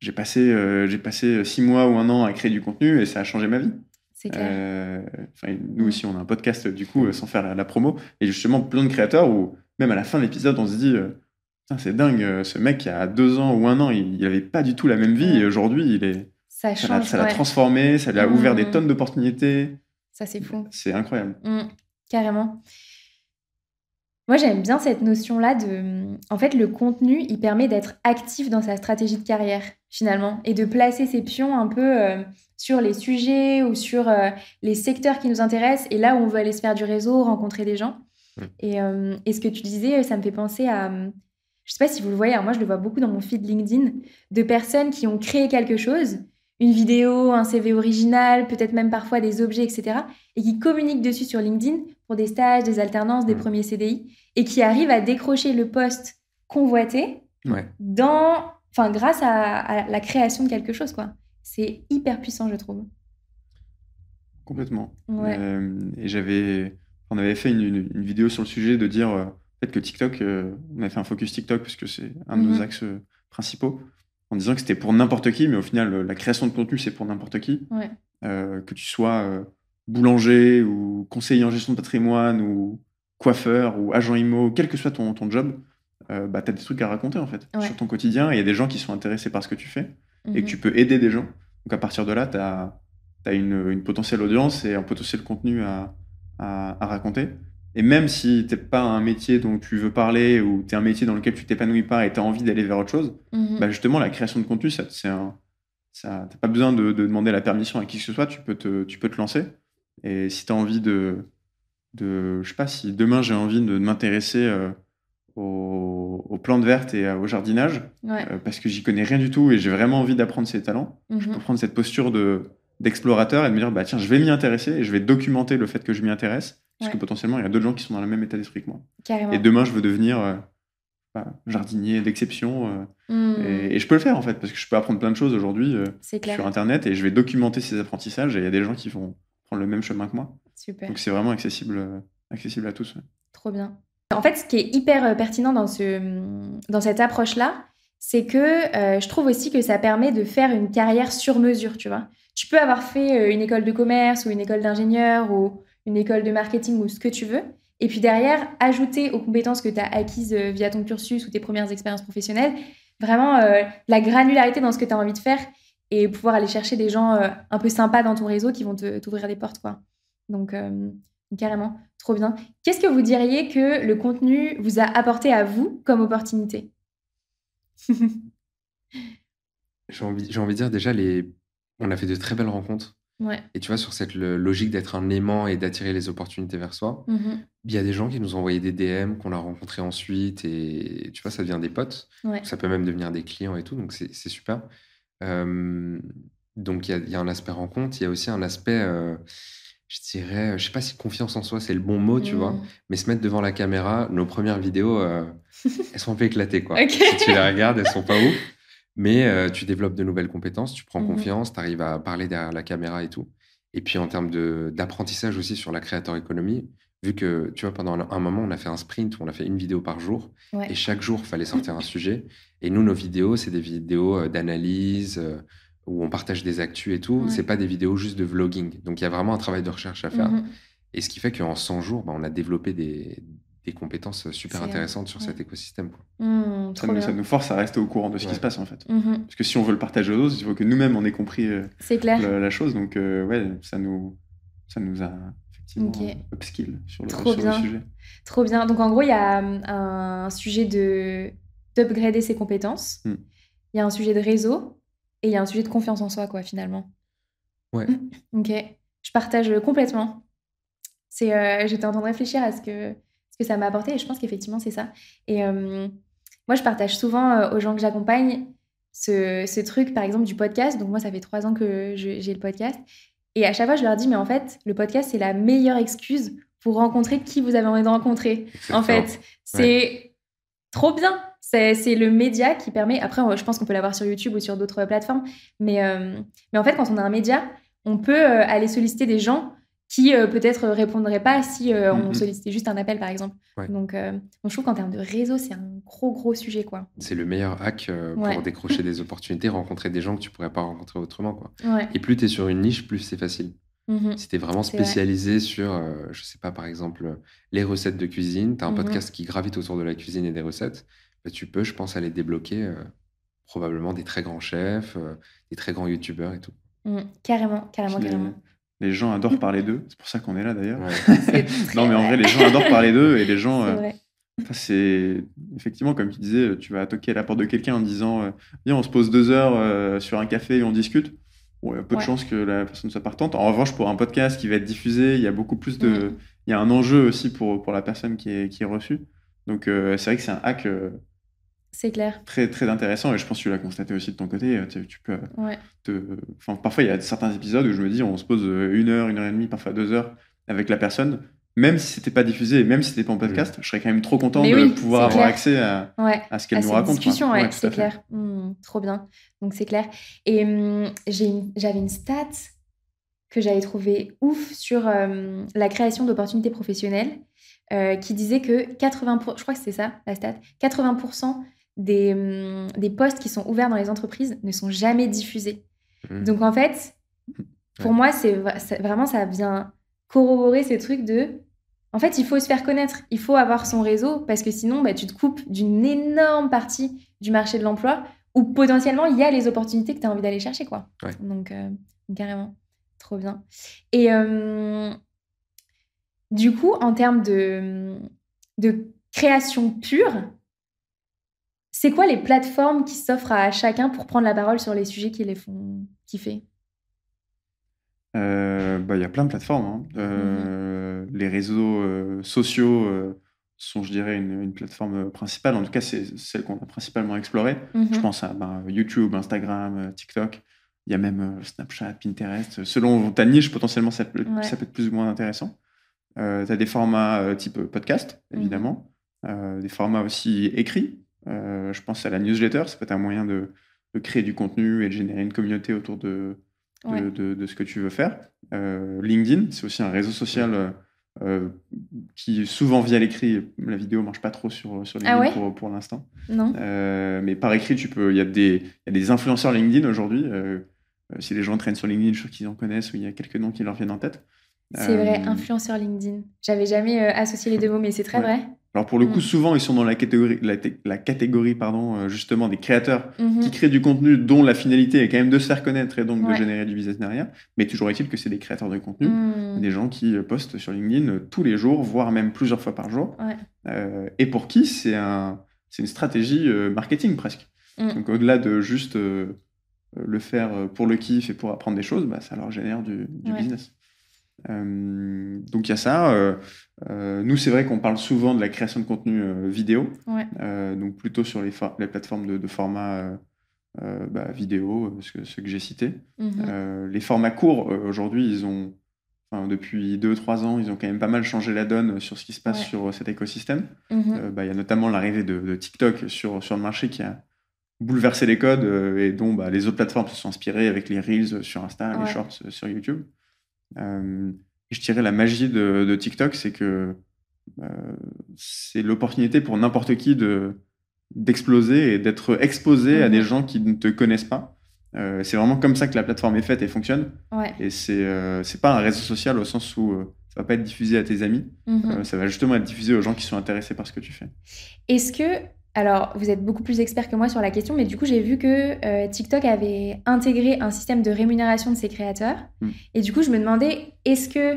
[SPEAKER 2] j'ai passé, j'ai passé six mois ou un an à créer du contenu et ça a changé ma vie.
[SPEAKER 1] C'est clair.
[SPEAKER 2] nous aussi, on a un podcast, du coup, sans faire la, promo. Et justement, plein de créateurs où, même à la fin de l'épisode, on se dit c'est dingue, ce mec, il y a deux ans ou un an, il n'avait pas du tout la même vie. Et aujourd'hui, il est.
[SPEAKER 1] Ça change.
[SPEAKER 2] Ça l'a transformé, ça lui a ouvert des mm. tonnes d'opportunités.
[SPEAKER 1] Ça, c'est fou.
[SPEAKER 2] C'est incroyable.
[SPEAKER 1] Mm. carrément. Moi, j'aime bien cette notion-là de. En fait, le contenu, il permet d'être actif dans sa stratégie de carrière, finalement, et de placer ses pions un peu euh, sur les sujets ou sur euh, les secteurs qui nous intéressent et là où on veut aller se faire du réseau, rencontrer des gens. Et, euh, et, ce que tu disais, ça me fait penser à. Je sais pas si vous le voyez, moi je le vois beaucoup dans mon feed LinkedIn, de personnes qui ont créé quelque chose, une vidéo, un CV original, peut-être même parfois des objets, etc., et qui communiquent dessus sur LinkedIn pour des stages, des alternances, des premiers CDI, et qui arrivent à décrocher le poste convoité dans, enfin, grâce à, la création de quelque chose, quoi. C'est hyper puissant, je trouve.
[SPEAKER 2] Complètement. Euh, et j'avais, on avait fait une, vidéo sur le sujet de dire euh, fait que TikTok, euh, on a fait un focus TikTok parce que c'est un de nos mhm. axes principaux, en disant que c'était pour n'importe qui, mais au final, la création de contenu, c'est pour n'importe qui. que tu sois boulanger ou conseiller en gestion de patrimoine ou coiffeur ou agent IMO, quel que soit ton, ton job, euh, bah, tu as des trucs à raconter en fait sur ton quotidien. Il y a des gens qui sont intéressés par ce que tu fais et que mhm. tu peux aider des gens. Donc à partir de là, tu as, as, une, une, potentielle audience et un potentiel contenu à, à, raconter. Et même si t'es pas un métier dont tu veux parler ou tu es un métier dans lequel tu t'épanouis pas et tu as envie d'aller vers autre chose, mhm. bah justement, la création de contenu, c'est un. Ça, t'as pas besoin de, de, demander la permission à qui que ce soit, tu peux te, tu peux te lancer. Et si tu as envie de, de. Je sais pas, si demain j'ai envie de, m'intéresser euh, aux, plantes vertes et au jardinage, euh, parce que j'y connais rien du tout et j'ai vraiment envie d'apprendre ces talents, je mhm. peux prendre cette posture de d'explorateur et de me dire bah tiens je vais m'y intéresser et je vais documenter le fait que je m'y intéresse parce que potentiellement il y a d'autres gens qui sont dans le même état d'esprit que moi et demain je veux devenir euh, jardinier d'exception hmm. et, je peux le faire en fait parce que je peux apprendre plein de choses aujourd'hui sur internet et je vais documenter ces apprentissages et il y a des gens qui vont prendre le même chemin que moi.
[SPEAKER 1] Super.
[SPEAKER 2] Donc c'est vraiment accessible, euh, accessible à tous.
[SPEAKER 1] Trop bien. En fait, ce qui est hyper euh, pertinent dans, ce, dans cette approche-là, c'est que euh, je trouve aussi que ça permet de faire une carrière sur mesure, tu vois. Tu peux avoir fait une école de commerce ou une école d'ingénieur ou une école de marketing ou ce que tu veux. Et puis derrière, ajouter aux compétences que tu as acquises via ton cursus ou tes premières expériences professionnelles, vraiment la granularité dans ce que tu as envie de faire et pouvoir aller chercher des gens euh, un peu sympas dans ton réseau qui vont t'ouvrir des portes, quoi. Donc, euh, carrément, trop bien. Qu'est-ce que vous diriez que le contenu vous a apporté à vous comme opportunité? *laughs*
[SPEAKER 3] J'ai envie, de dire déjà, on a fait de très belles rencontres.
[SPEAKER 1] Ouais.
[SPEAKER 3] Et tu vois, sur cette logique d'être un aimant et d'attirer les opportunités vers soi, mm-hmm. il y a des gens qui nous ont envoyé des DM, qu'on a rencontrés ensuite, et tu vois, ça devient des potes. Ça peut même devenir des clients et tout, donc c'est super donc il y, a un aspect rencontre, il y a aussi un aspect, je dirais, je sais pas si confiance en soi c'est le bon mot, tu vois, mmh. mais se mettre devant la caméra, nos premières vidéos, *laughs* elles sont un peu éclatées, quoi. Si tu les regardes, elles sont pas *laughs* ouf, mais tu développes de nouvelles compétences, tu prends mmh confiance, tu arrives à parler derrière la caméra et tout. Et puis en termes d'apprentissage aussi sur la créateur économie, vu que, tu vois, pendant un moment, on a fait un sprint où on a fait une vidéo par jour, et chaque jour, il fallait sortir un sujet. Et nous, nos vidéos, c'est des vidéos euh, d'analyse, euh, où on partage des actus et tout. C'est pas des vidéos juste de vlogging. Donc, il y a vraiment un travail de recherche à faire. Mhm. Et ce qui fait qu'en 100 jours, bah, on a développé des, des compétences super intéressantes sur cet écosystème.
[SPEAKER 1] Mmh,
[SPEAKER 2] ça, nous, ça, nous, force à rester au courant de ce qui se passe en fait. Mhm. Parce que si on veut le partager aux autres, il faut que nous-mêmes on ait compris euh,
[SPEAKER 1] clair.
[SPEAKER 2] La, chose. Donc ouais, ça nous, ça nous a okay. upskill sur, le,
[SPEAKER 1] Trop bien.
[SPEAKER 2] sujet.
[SPEAKER 1] Trop bien. Donc en gros, il y a hum, un sujet de d'upgrader ses compétences. Hmm. Il y a un sujet de réseau et il y a un sujet de confiance en soi, quoi, finalement.
[SPEAKER 3] Ouais.
[SPEAKER 1] ok. Je partage complètement. C'est, euh, j'étais en train de réfléchir à ce que, ce que ça m'a apporté et je pense qu'effectivement, c'est ça. Et hum, moi, je partage souvent euh, aux gens que j'accompagne ce, ce, truc, par exemple, du podcast. Donc, moi, ça fait trois ans que j'ai le podcast. Et à chaque fois, je leur dis, mais en fait, le podcast, c'est la meilleure excuse pour rencontrer qui vous avez envie de rencontrer. En fait, c'est trop bien. C'est le média qui permet. Après, je pense qu'on peut l'avoir sur YouTube ou sur d'autres plateformes. Mais, euh, mais en fait, quand on a un média, on peut euh, aller solliciter des gens qui peut-être répondrait pas si on mm-hmm. sollicitait juste un appel, par exemple. Donc, je trouve qu'en termes de réseau, c'est un gros, gros sujet. quoi.
[SPEAKER 3] C'est le meilleur hack pour décrocher *laughs* des opportunités, rencontrer des gens que tu pourrais pas rencontrer autrement. Quoi. Et plus tu es sur une niche, plus c'est facile. Mmh si tu es vraiment spécialisé sur, euh, je sais pas, par exemple, les recettes de cuisine, tu as un mmh podcast qui gravite autour de la cuisine et des recettes, bah, tu peux, je pense, aller débloquer euh, probablement des très grands chefs, euh, des très grands youtubeurs et tout.
[SPEAKER 1] Mmh. Carrément, carrément, carrément.
[SPEAKER 2] Les gens adorent parler d'eux, c'est pour ça qu'on est là d'ailleurs. *laughs* non, mais en vrai, les gens adorent parler d'eux et les gens. C'est effectivement, comme tu disais, tu vas toquer à la porte de quelqu'un en disant Viens, on se pose deux heures sur un café et on discute il y a peu de chances que la personne soit partante. En revanche, pour un podcast qui va être diffusé, il y a beaucoup plus de. Il y a un enjeu aussi pour, pour la personne qui est, qui est reçue. Donc, euh, c'est vrai que c'est un hack. Euh,
[SPEAKER 1] c'est clair.
[SPEAKER 2] Très, très intéressant. Et je pense que tu l'as constaté aussi de ton côté. Euh, tu, peux. Te... Enfin, parfois, il y a certains épisodes où je me dis, on se pose une heure, une heure et demie, parfois deux heures avec la personne même si c'était pas diffusé, même si c'était pas en podcast, je serais quand même trop content de pouvoir avoir accès à, à ce qu'elle nous raconte.
[SPEAKER 1] discussion, ouais, c'est clair. Mmh, trop bien. Donc c'est clair. Et mmh, j'avais une stat que j'avais trouvé ouf sur euh, la création d'opportunités professionnelles euh, qui disait que 80 je crois que c'est ça la stat, 80% des, mmh, des postes qui sont ouverts dans les entreprises ne sont jamais diffusés. Donc en fait, pour moi, c'est vraiment ça vient corroborer ces trucs de en fait, il faut se faire connaître, il faut avoir son réseau parce que sinon, bah, tu te coupes d'une énorme partie du marché de l'emploi où potentiellement il y a les opportunités que tu as envie d'aller chercher. quoi. Donc, euh, carrément, trop bien. Et euh, du coup, en termes de, de création pure, c'est quoi les plateformes qui s'offrent à chacun pour prendre la parole sur les sujets qui les font kiffer?
[SPEAKER 2] Euh, bah, il y a plein de plateformes. Hein. Euh, les réseaux euh, sociaux sont, je dirais, une, plateforme principale. En tout cas, c'est celle qu'on a principalement explorée. Je mhm. pense à bah, YouTube, Instagram, TikTok. Il y a même Snapchat, Pinterest. Selon ta niche, potentiellement, ça peut, ça peut être plus ou moins intéressant. tu as des formats type podcast, mhm. évidemment. des formats aussi écrits. Je pense à la newsletter. Ça peut être un moyen de, de créer du contenu et de générer une communauté autour de, de, ce que tu veux faire. Euh, LinkedIn, c'est aussi un réseau social euh, euh, qui, souvent via l'écrit, la vidéo marche pas trop sur, sur ah LinkedIn pour, pour l'instant. mais par écrit, tu peux. Il y, a des, y a des influenceurs LinkedIn aujourd'hui. si les gens traînent sur LinkedIn, je suis qu'ils en connaissent ou il y a quelques noms qui leur viennent en tête.
[SPEAKER 1] C'est vrai, influenceur LinkedIn. J'avais jamais associé les deux mots, mais c'est très vrai.
[SPEAKER 2] Alors pour le coup, mm. souvent, ils sont dans la catégorie, la, catégorie pardon, euh, justement des créateurs mm-hmm. qui créent du contenu dont la finalité est quand même de se faire connaître et donc de générer du business derrière. Mais toujours est-il que c'est des créateurs de contenu, mm. des gens qui euh, postent sur LinkedIn euh, tous les jours, voire même plusieurs fois par jour. et pour qui c'est un, une stratégie marketing presque. Mm. Donc au-delà de juste le faire pour le kiff et pour apprendre des choses, bah, ça leur génère du, du business. Euh, donc il y a ça. Euh, euh, nous, c'est vrai qu'on parle souvent de la création de contenu vidéo, donc plutôt sur les, les plateformes de, format bah, vidéo, ce que, ce que j'ai cité. Mhm. les formats courts, aujourd'hui, ils ont, enfin, depuis 2-3 ans, ils ont quand même pas mal changé la donne sur ce qui se passe sur cet écosystème. Mhm. Bah, il y a notamment l'arrivée de, TikTok sur, sur le marché qui a bouleversé les codes et dont bah, les autres plateformes se sont inspirées avec les Reels sur Insta, les Shorts sur YouTube. Euh, je dirais la magie de, TikTok, c'est que euh, c'est l'opportunité pour n'importe qui de d'exploser et d'être exposé à des mhm. gens qui ne te connaissent pas. Euh, c'est vraiment comme ça que la plateforme est faite et fonctionne. Et c'est c'est pas un réseau social au sens où ça va pas être diffusé à tes amis. Mhm. ça va justement être diffusé aux gens qui sont intéressés par ce que tu fais.
[SPEAKER 1] Est-ce que alors, vous êtes beaucoup plus expert que moi sur la question, mais du coup, j'ai vu que euh, TikTok avait intégré un système de rémunération de ses créateurs. Mm. Et du coup, je me demandais, est-ce que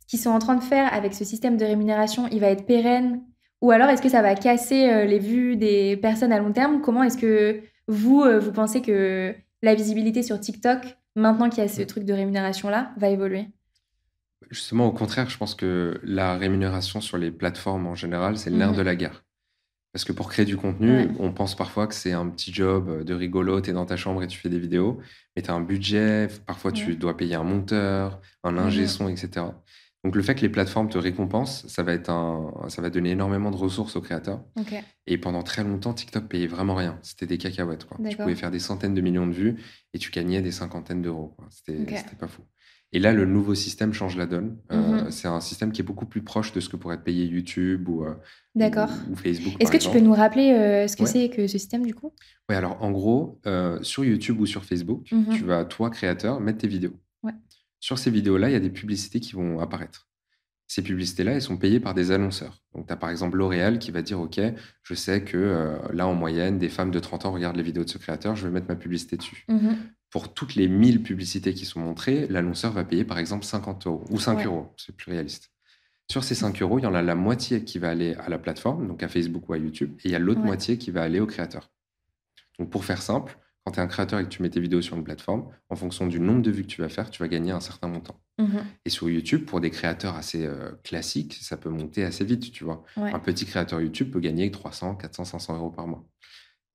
[SPEAKER 1] ce qu'ils sont en train de faire avec ce système de rémunération, il va être pérenne? Ou alors, est-ce que ça va casser euh, les vues des personnes à long terme? Comment est-ce que vous, euh, vous pensez que la visibilité sur TikTok, maintenant qu'il y a ce mm. truc de rémunération-là, va évoluer?
[SPEAKER 3] Justement, au contraire, je pense que la rémunération sur les plateformes en général, c'est le nerf mm. de la guerre. Parce que pour créer du contenu, on pense parfois que c'est un petit job de rigolo, tu es dans ta chambre et tu fais des vidéos, mais tu as un budget, parfois tu dois payer un monteur, un ingé son, etc. Donc le fait que les plateformes te récompensent, ça va, être un, ça va donner énormément de ressources aux créateurs. Et pendant très longtemps, TikTok payait vraiment rien. C'était des cacahuètes. Quoi. Tu pouvais faire des centaines de millions de vues et tu gagnais des cinquantaines d'euros. C'était pas fou. Et là, le nouveau système change la donne. Euh, mhm. c'est un système qui est beaucoup plus proche de ce que pourrait être payé YouTube ou, euh, ou, Facebook.
[SPEAKER 1] Est-ce que tu peux nous rappeler euh, ce que c'est que ce système du coup?
[SPEAKER 3] Oui, alors en gros, sur YouTube ou sur Facebook, mhm. tu vas, toi, créateur, mettre tes vidéos. Sur ces vidéos-là, il y a des publicités qui vont apparaître. Ces publicités-là, elles sont payées par des annonceurs. Donc, tu as par exemple L'Oréal qui va dire OK, je sais que là, en moyenne, des femmes de 30 ans regardent les vidéos de ce créateur, je vais mettre ma publicité dessus. Mhm pour toutes les 1000 publicités qui sont montrées, l'annonceur va payer par exemple 50 euros ou 5 euros, c'est plus réaliste. Sur ces 5 euros, il y en a la moitié qui va aller à la plateforme, donc à Facebook ou à YouTube, et il y a l'autre moitié qui va aller au créateur. Donc pour faire simple, quand tu es un créateur et que tu mets tes vidéos sur une plateforme, en fonction du nombre de vues que tu vas faire, tu vas gagner un certain montant. Mhm. Et sur YouTube, pour des créateurs assez euh, classiques, ça peut monter assez vite, tu vois. Un petit créateur YouTube peut gagner 300, 400, 500 euros par mois.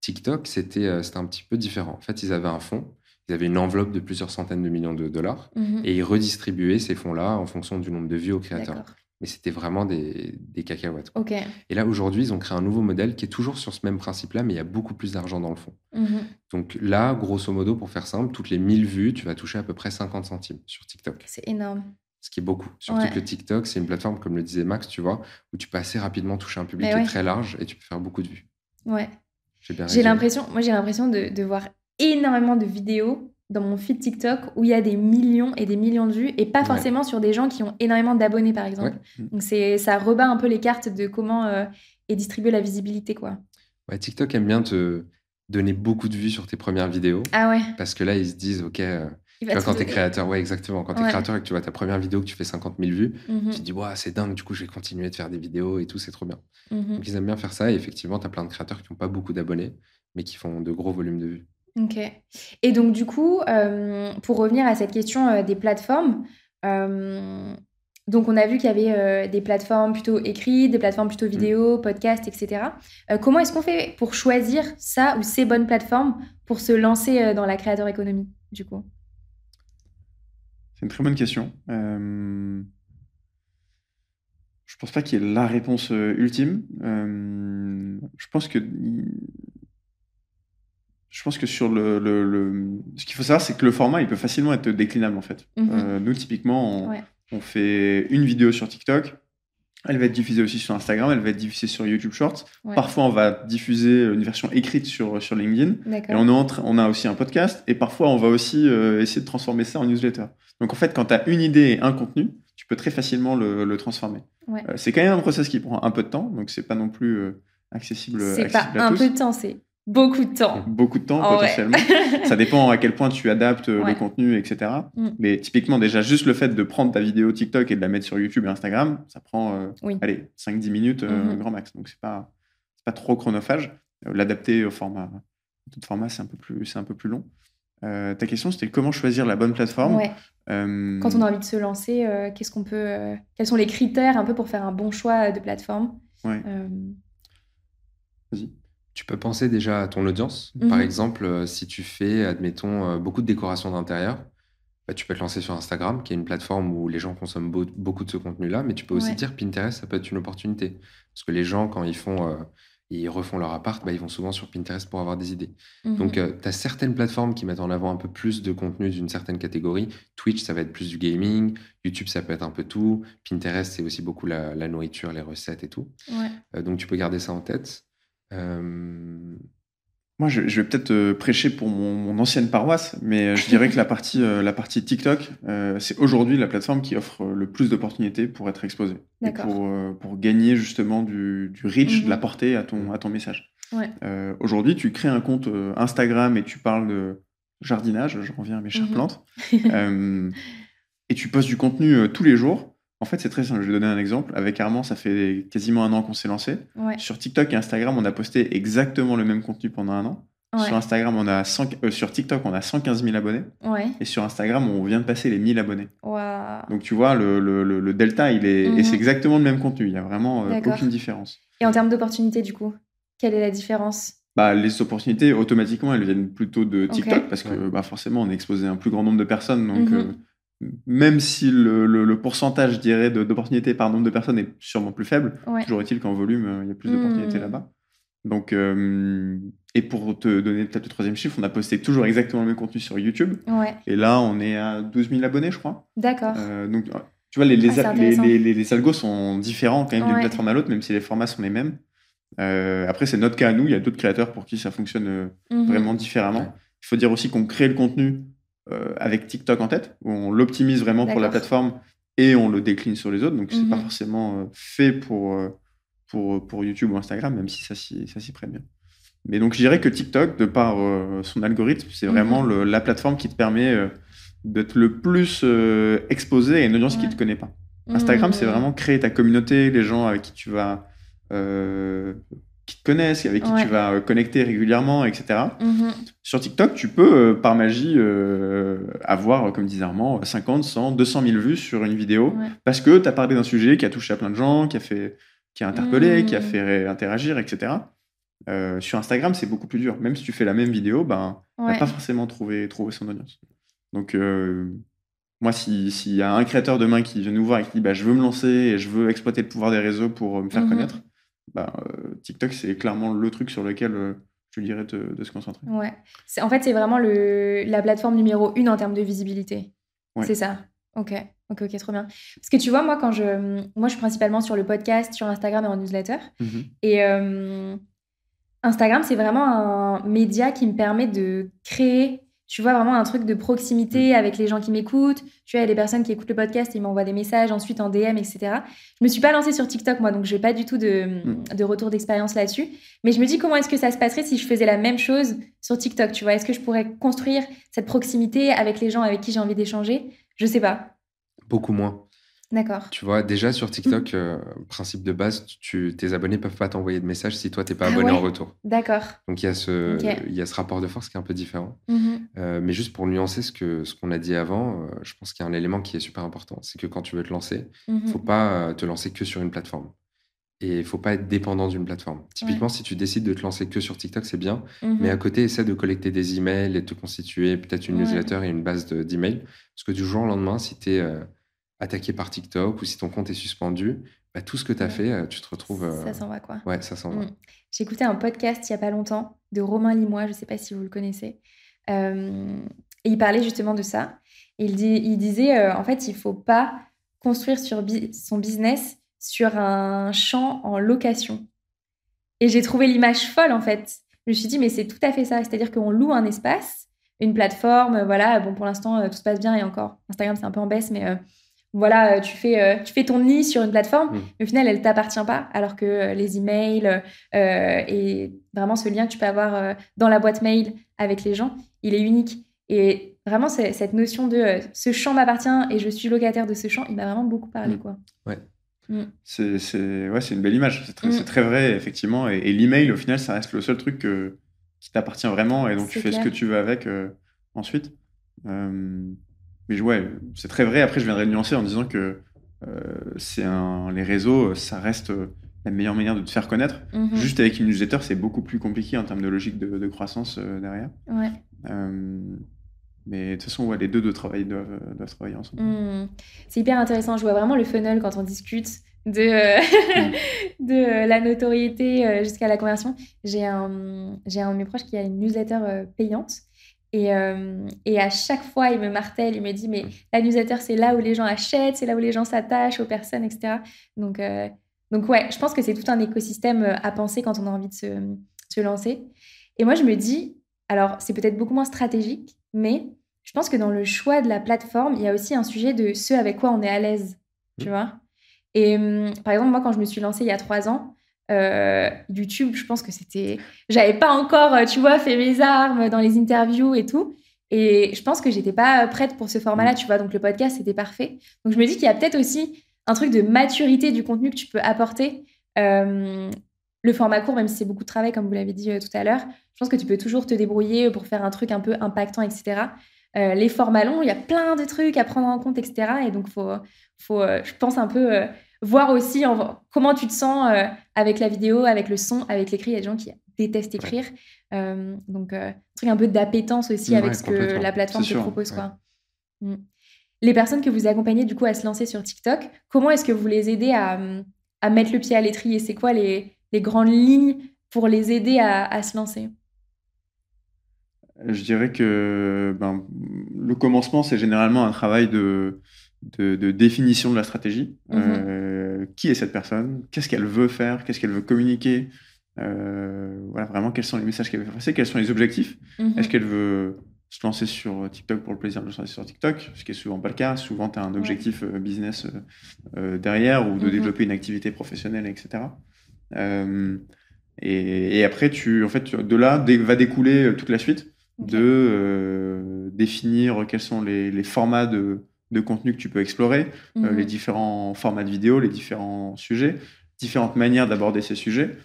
[SPEAKER 3] TikTok, c'était euh, un petit peu différent. En fait, ils avaient un fonds ils avaient une enveloppe de plusieurs centaines de millions de dollars mhm. et ils redistribuaient ces fonds-là en fonction du nombre de vues aux créateurs. Mais c'était vraiment des, des cacahuètes. Et là, aujourd'hui, ils ont créé un nouveau modèle qui est toujours sur ce même principe-là, mais il y a beaucoup plus d'argent dans le fond. Mhm. Donc là, grosso modo, pour faire simple, toutes les 1000 vues, tu vas toucher à peu près 50 centimes sur TikTok.
[SPEAKER 1] C'est énorme.
[SPEAKER 3] Ce qui est beaucoup. Surtout que TikTok, c'est une plateforme, comme le disait Max, tu vois, où tu peux assez rapidement toucher un public qui est très large et tu peux faire beaucoup de vues.
[SPEAKER 1] Ouais. J'ai l'impression, moi j'ai l'impression de, de, voir énormément de vidéos dans mon feed TikTok où il y a des millions et des millions de vues et pas forcément sur des gens qui ont énormément d'abonnés par exemple. Donc c'est ça rebat un peu les cartes de comment euh, est distribuée la visibilité quoi.
[SPEAKER 3] Ouais, TikTok aime bien te donner beaucoup de vues sur tes premières vidéos.
[SPEAKER 1] Ah ouais.
[SPEAKER 3] Parce que là ils se disent OK euh, quand tu es créateur, ouais, exactement. Quand tu es créateur et que tu vois ta première vidéo que tu fais 50 000 vues, mhm. tu te dis, ouais, c'est dingue, du coup, je vais continuer de faire des vidéos et tout, c'est trop bien. Mhm. Donc, ils aiment bien faire ça. Et effectivement, tu as plein de créateurs qui n'ont pas beaucoup d'abonnés, mais qui font de gros volumes de vues.
[SPEAKER 1] Ok. Et donc, du coup, euh, pour revenir à cette question euh, des plateformes, euh, donc on a vu qu'il y avait des plateformes plutôt écrites, des plateformes plutôt mmh. vidéo, podcast, etc. comment est-ce qu'on fait pour choisir ça ou ces bonnes plateformes pour se lancer dans la créateur économie, du coup?
[SPEAKER 2] C'est une très bonne question. Je pense pas qu'il y ait la réponse ultime. je pense que je pense que sur le, le, ce qu'il faut savoir, c'est que le format, il peut facilement être déclinable en fait. Mhm. Euh, nous, typiquement, on, fait une vidéo sur TikTok. Elle va être diffusée aussi sur Instagram, elle va être diffusée sur YouTube Shorts. Parfois, on va diffuser une version écrite sur, sur LinkedIn. Et on, entre, on a aussi un podcast. Et parfois, on va aussi euh, essayer de transformer ça en newsletter. Donc, en fait, quand tu as une idée et un contenu, tu peux très facilement le, le transformer. Euh, c'est quand même un process qui prend un peu de temps. Donc, c'est pas non plus accessible.
[SPEAKER 1] C'est pas un peu de temps, c'est Beaucoup de temps.
[SPEAKER 2] Beaucoup de temps, oh, potentiellement. *laughs* ça dépend à quel point tu adaptes euh, le contenu, etc. Mm. Mais typiquement, déjà, juste le fait de prendre ta vidéo TikTok et de la mettre sur YouTube et Instagram, ça prend, euh, allez, 5-10 minutes, euh, mm-hmm. grand max. Donc, c'est pas, pas trop chronophage. L'adapter au format, tout format, c'est un, peu plus, un peu plus long. ta question, c'était comment choisir la bonne plateforme.
[SPEAKER 1] Quand on a envie de se lancer, qu'est-ce qu'on peut, quels sont les critères un peu pour faire un bon choix de plateforme?
[SPEAKER 2] Vas-y.
[SPEAKER 3] Tu peux penser déjà à ton audience. Par mhm. exemple, euh, si tu fais, admettons, euh, beaucoup de décoration d'intérieur, bah, tu peux te lancer sur Instagram, qui est une plateforme où les gens consomment beaucoup de ce contenu-là, mais tu peux aussi dire Pinterest, ça peut être une opportunité. Parce que les gens, quand ils font, euh, ils refont leur appart, bah, ils vont souvent sur Pinterest pour avoir des idées. Mhm. Donc, tu as certaines plateformes qui mettent en avant un peu plus de contenu d'une certaine catégorie. Twitch, ça va être plus du gaming. YouTube, ça peut être un peu tout. Pinterest, c'est aussi beaucoup la, nourriture, les recettes et tout. donc, tu peux garder ça en tête.
[SPEAKER 2] Euh, moi, je, vais peut-être euh, prêcher pour mon, ancienne paroisse, mais euh, je dirais que la partie, la partie TikTok, c'est aujourd'hui la plateforme qui offre le plus d'opportunités pour être exposé. pour, pour gagner justement du, du reach, de la mhm. portée à ton, à ton message. aujourd'hui, tu crées un compte Instagram et tu parles de jardinage, je reviens à mes chères mhm. plantes, *laughs* et tu postes du contenu tous les jours. En fait, c'est très simple. Je vais donner un exemple. Avec Armand, ça fait quasiment un an qu'on s'est lancé. Sur TikTok et Instagram, on a posté exactement le même contenu pendant un an. Sur Instagram, on a euh, sur TikTok, on a 115 000 abonnés. Et sur Instagram, on vient de passer les 1000 abonnés. Donc tu vois, le, delta, il est, et c'est mhm. exactement le même contenu. Il n'y a vraiment euh, aucune différence.
[SPEAKER 1] Et en termes d'opportunités, du coup, quelle est la différence?
[SPEAKER 2] Bah, les opportunités, automatiquement, elles viennent plutôt de TikTok parce que bah, forcément, on est exposé à un plus grand nombre de personnes. Donc, mhm. euh, même si le, pourcentage, je dirais, d'opportunités par nombre de personnes est sûrement plus faible, toujours est-il qu'en volume, euh, il y a plus d'opportunités hmm. là-bas. Donc, et pour te donner peut-être le troisième chiffre, on a posté toujours exactement le même contenu sur YouTube. Et là, on est à 12 000 abonnés, je crois.
[SPEAKER 1] D'accord.
[SPEAKER 2] donc, tu vois, les, les, ah, les, les, algos sont différents quand même d'une plateforme à l'autre, même si les formats sont les mêmes. après, c'est notre cas à nous. Il y a d'autres créateurs pour qui ça fonctionne mhm. vraiment différemment. Il faut dire aussi qu'on crée le contenu avec TikTok en tête, où on l'optimise vraiment pour la plateforme et on le décline sur les autres. Donc, c'est pas mhm. forcément fait pour pour, pour YouTube ou Instagram, même si ça s'y prête bien. Mais donc, je dirais que TikTok, de par euh, son algorithme, c'est vraiment mhm. la plateforme qui te permet euh, d'être le plus euh, exposé à une audience qui ne te connaît pas. Instagram, c'est mhm. vraiment créer ta communauté, les gens avec qui tu vas. Qui te connaissent, avec qui tu vas connecter régulièrement, etc. Mhm. Sur TikTok, tu peux, par magie, avoir, comme disait Armand, 50, 100, 200 000 vues sur une vidéo parce que tu as parlé d'un sujet qui a touché à plein de gens, qui a fait qui a interpellé, qui a mmh. fait interagir, etc. Euh, sur Instagram, c'est beaucoup plus dur. Même si tu fais la même vidéo, ben, ouais. pas forcément trouvé, trouvé son audience. Donc, euh, moi, s'il y a un créateur demain qui vient nous voir et qui dit bah, je veux me lancer et je veux exploiter le pouvoir des réseaux pour me faire mmh connaître, bah, euh, TikTok, c'est clairement le truc sur lequel je dirais de, de se concentrer.
[SPEAKER 1] Ouais. En fait, c'est vraiment le, la plateforme numéro une en termes de visibilité. C'est ça. Ok. Ok, ok, trop bien. Parce que tu vois, moi, quand je. Moi, je suis principalement sur le podcast, sur Instagram et en newsletter. Mhm. Et euh, Instagram, c'est vraiment un média qui me permet de créer, tu vois, vraiment un truc de proximité mhm. avec les gens qui m'écoutent. Tu vois, il y a des personnes qui écoutent le podcast et ils m'envoient des messages ensuite en DM, etc. Je me suis pas lancée sur TikTok, moi, donc je n'ai pas du tout de, mhm. de retour d'expérience là-dessus. Mais je me dis, comment est-ce que ça se passerait si je faisais la même chose sur TikTok Tu vois, est-ce que je pourrais construire cette proximité avec les gens avec qui j'ai envie d'échanger? Je sais pas.
[SPEAKER 3] Beaucoup moins.
[SPEAKER 1] D'accord.
[SPEAKER 3] Tu vois, déjà sur TikTok, euh, principe de base, tu, tes abonnés peuvent pas t'envoyer de messages si toi, tu n'es pas ah abonné en retour.
[SPEAKER 1] D'accord.
[SPEAKER 3] Donc, il y, a ce, y a ce rapport de force qui est un peu différent. Mhm. Euh, mais juste pour nuancer ce qu'on ce qu'on a dit avant, euh, je pense qu'il y a un élément qui est super important. C'est que quand tu veux te lancer, il ne mhm. faut pas te lancer que sur une plateforme. Et il faut pas être dépendant d'une plateforme. Typiquement, si tu décides de te lancer que sur TikTok, c'est bien. Mhm. Mais à côté, essaie de collecter des emails et de te constituer peut-être une newsletter et une base d'emails. Parce que du jour au lendemain, si tu es attaqué par TikTok ou si ton compte est suspendu, bah, tout ce que tu as fait, euh, tu te retrouves.
[SPEAKER 1] Euh, ça s'en va, quoi.
[SPEAKER 3] Ouais, ça s'en va.
[SPEAKER 1] Mm. J'ai écouté un podcast il n'y a pas longtemps de Romain Limois, je ne sais pas si vous le connaissez. Euh, et il parlait justement de ça. il, dit, il disait, en fait, il ne faut pas construire sur son business sur un champ en location. Et j'ai trouvé l'image folle, en fait. Je me suis dit, mais c'est tout à fait ça. C'est-à-dire qu'on loue un espace, une plateforme, voilà. Bon, pour l'instant, tout se passe bien et encore, Instagram, c'est un peu en baisse, mais voilà, euh, tu fais, euh, tu fais ton nid sur une plateforme, mm. mais au final, elle t'appartient pas, alors que euh, les emails et vraiment ce lien que tu peux avoir dans la boîte mail avec les gens, il est unique. Et vraiment, cette notion de ce champ m'appartient et je suis locataire de ce champ, il m'a vraiment beaucoup parlé.
[SPEAKER 3] Mm.
[SPEAKER 1] Quoi.
[SPEAKER 3] Ouais.
[SPEAKER 2] Mm. C'est ouais, une belle image, c'est très, très, vrai, effectivement. Et, l'email, au final, ça reste le seul truc qui t'appartient vraiment et donc tu fais ce que tu veux avec ensuite. Mais ouais, c'est très vrai. Après, je viendrai nuancer en disant que euh, c'est un, les réseaux, ça reste la meilleure manière de te faire connaître. Mhm. Juste avec une newsletter, c'est beaucoup plus compliqué en termes de logique de, croissance euh, derrière.
[SPEAKER 1] Ouais.
[SPEAKER 2] Euh, mais de toute façon, ouais, les deux doivent travailler, doivent, travailler ensemble.
[SPEAKER 1] Mhm. C'est hyper intéressant. Je vois vraiment le funnel quand on discute de, *laughs* de la notoriété jusqu'à la conversion. J'ai un, j'ai un de mes proches qui a une newsletter payante. Et, euh, et, à chaque fois, il me martèle, il me dit, mais la newsletter, c'est là où les gens achètent, c'est là où les gens s'attachent aux personnes, etc. Donc, euh, donc ouais, je pense que c'est tout un écosystème euh, à penser quand on a envie de se, se lancer. Et moi, je me dis, alors c'est peut-être beaucoup moins stratégique, mais je pense que dans le choix de la plateforme, il y a aussi un sujet de ce avec quoi on est à l'aise, tu mmh. vois. Et hum, par exemple, moi, quand je me suis lancée il y a trois ans, euh, YouTube, je pense que c'était. J'avais pas encore, euh, tu vois, fait mes armes dans les interviews et tout. Et je pense que j'étais pas prête pour ce format-là, tu vois. Donc le podcast, c'était parfait. Donc je me dis qu'il y a peut-être aussi un truc de maturité du contenu que tu peux apporter. Euh, le format court, même si c'est beaucoup de travail, comme vous l'avez dit tout à l'heure, je pense que tu peux toujours te débrouiller pour faire un truc un peu impactant, etc. les formats longs, il y a plein de trucs à prendre en compte, etc. Et donc, faut, faut, je pense, un peu voir aussi comment tu te sens euh, avec la vidéo, avec le son, avec l'écrit. Il y a des gens qui détestent écrire. Euh, donc, euh, un truc un peu d'appétence aussi avec ce que la plateforme te propose. Quoi. Mm. Les personnes que vous accompagnez du coup à se lancer sur TikTok, comment est-ce que vous les aidez à, à mettre le pied à l'étrier? C'est quoi les, les, grandes lignes pour les aider à, se lancer?
[SPEAKER 2] Je dirais que ben, le commencement, c'est généralement un travail de, de, définition de la stratégie. Mhm. Euh, qui est cette personne? Qu'est-ce qu'elle veut faire? Qu'est-ce qu'elle veut communiquer? Euh, voilà, vraiment, quels sont les messages qu'elle veut passer? Quels sont les objectifs? Mhm. Est-ce qu'elle veut se lancer sur TikTok pour le plaisir de se lancer sur TikTok, ce qui est souvent pas le cas. Souvent, tu as un objectif euh, business derrière ou de mhm. développer une activité professionnelle, etc. Et, après, tu, en fait, de là va découler toute la suite de définir quels sont les formats de, de contenu que tu peux explorer, euh, mhm. les différents formats de vidéo, les différents sujets, différentes manières d'aborder ces sujets,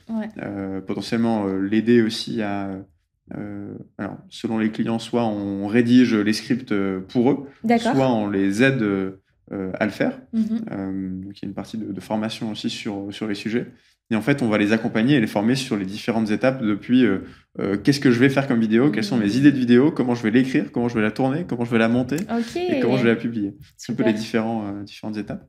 [SPEAKER 2] euh, potentiellement euh, l'aider aussi à, alors, selon les clients, soit on rédige les scripts pour eux, soit on les aide à le faire. Mhm. donc il y a une partie de, de, formation aussi sur, sur les sujets. Et en fait, on va les accompagner et les former sur les différentes étapes depuis euh, euh, qu'est-ce que je vais faire comme vidéo, quelles sont mes idées de vidéo, comment je vais l'écrire, comment je vais la tourner, comment je vais la monter et comment je vais la publier. C'est un peu les différents, euh, différentes étapes.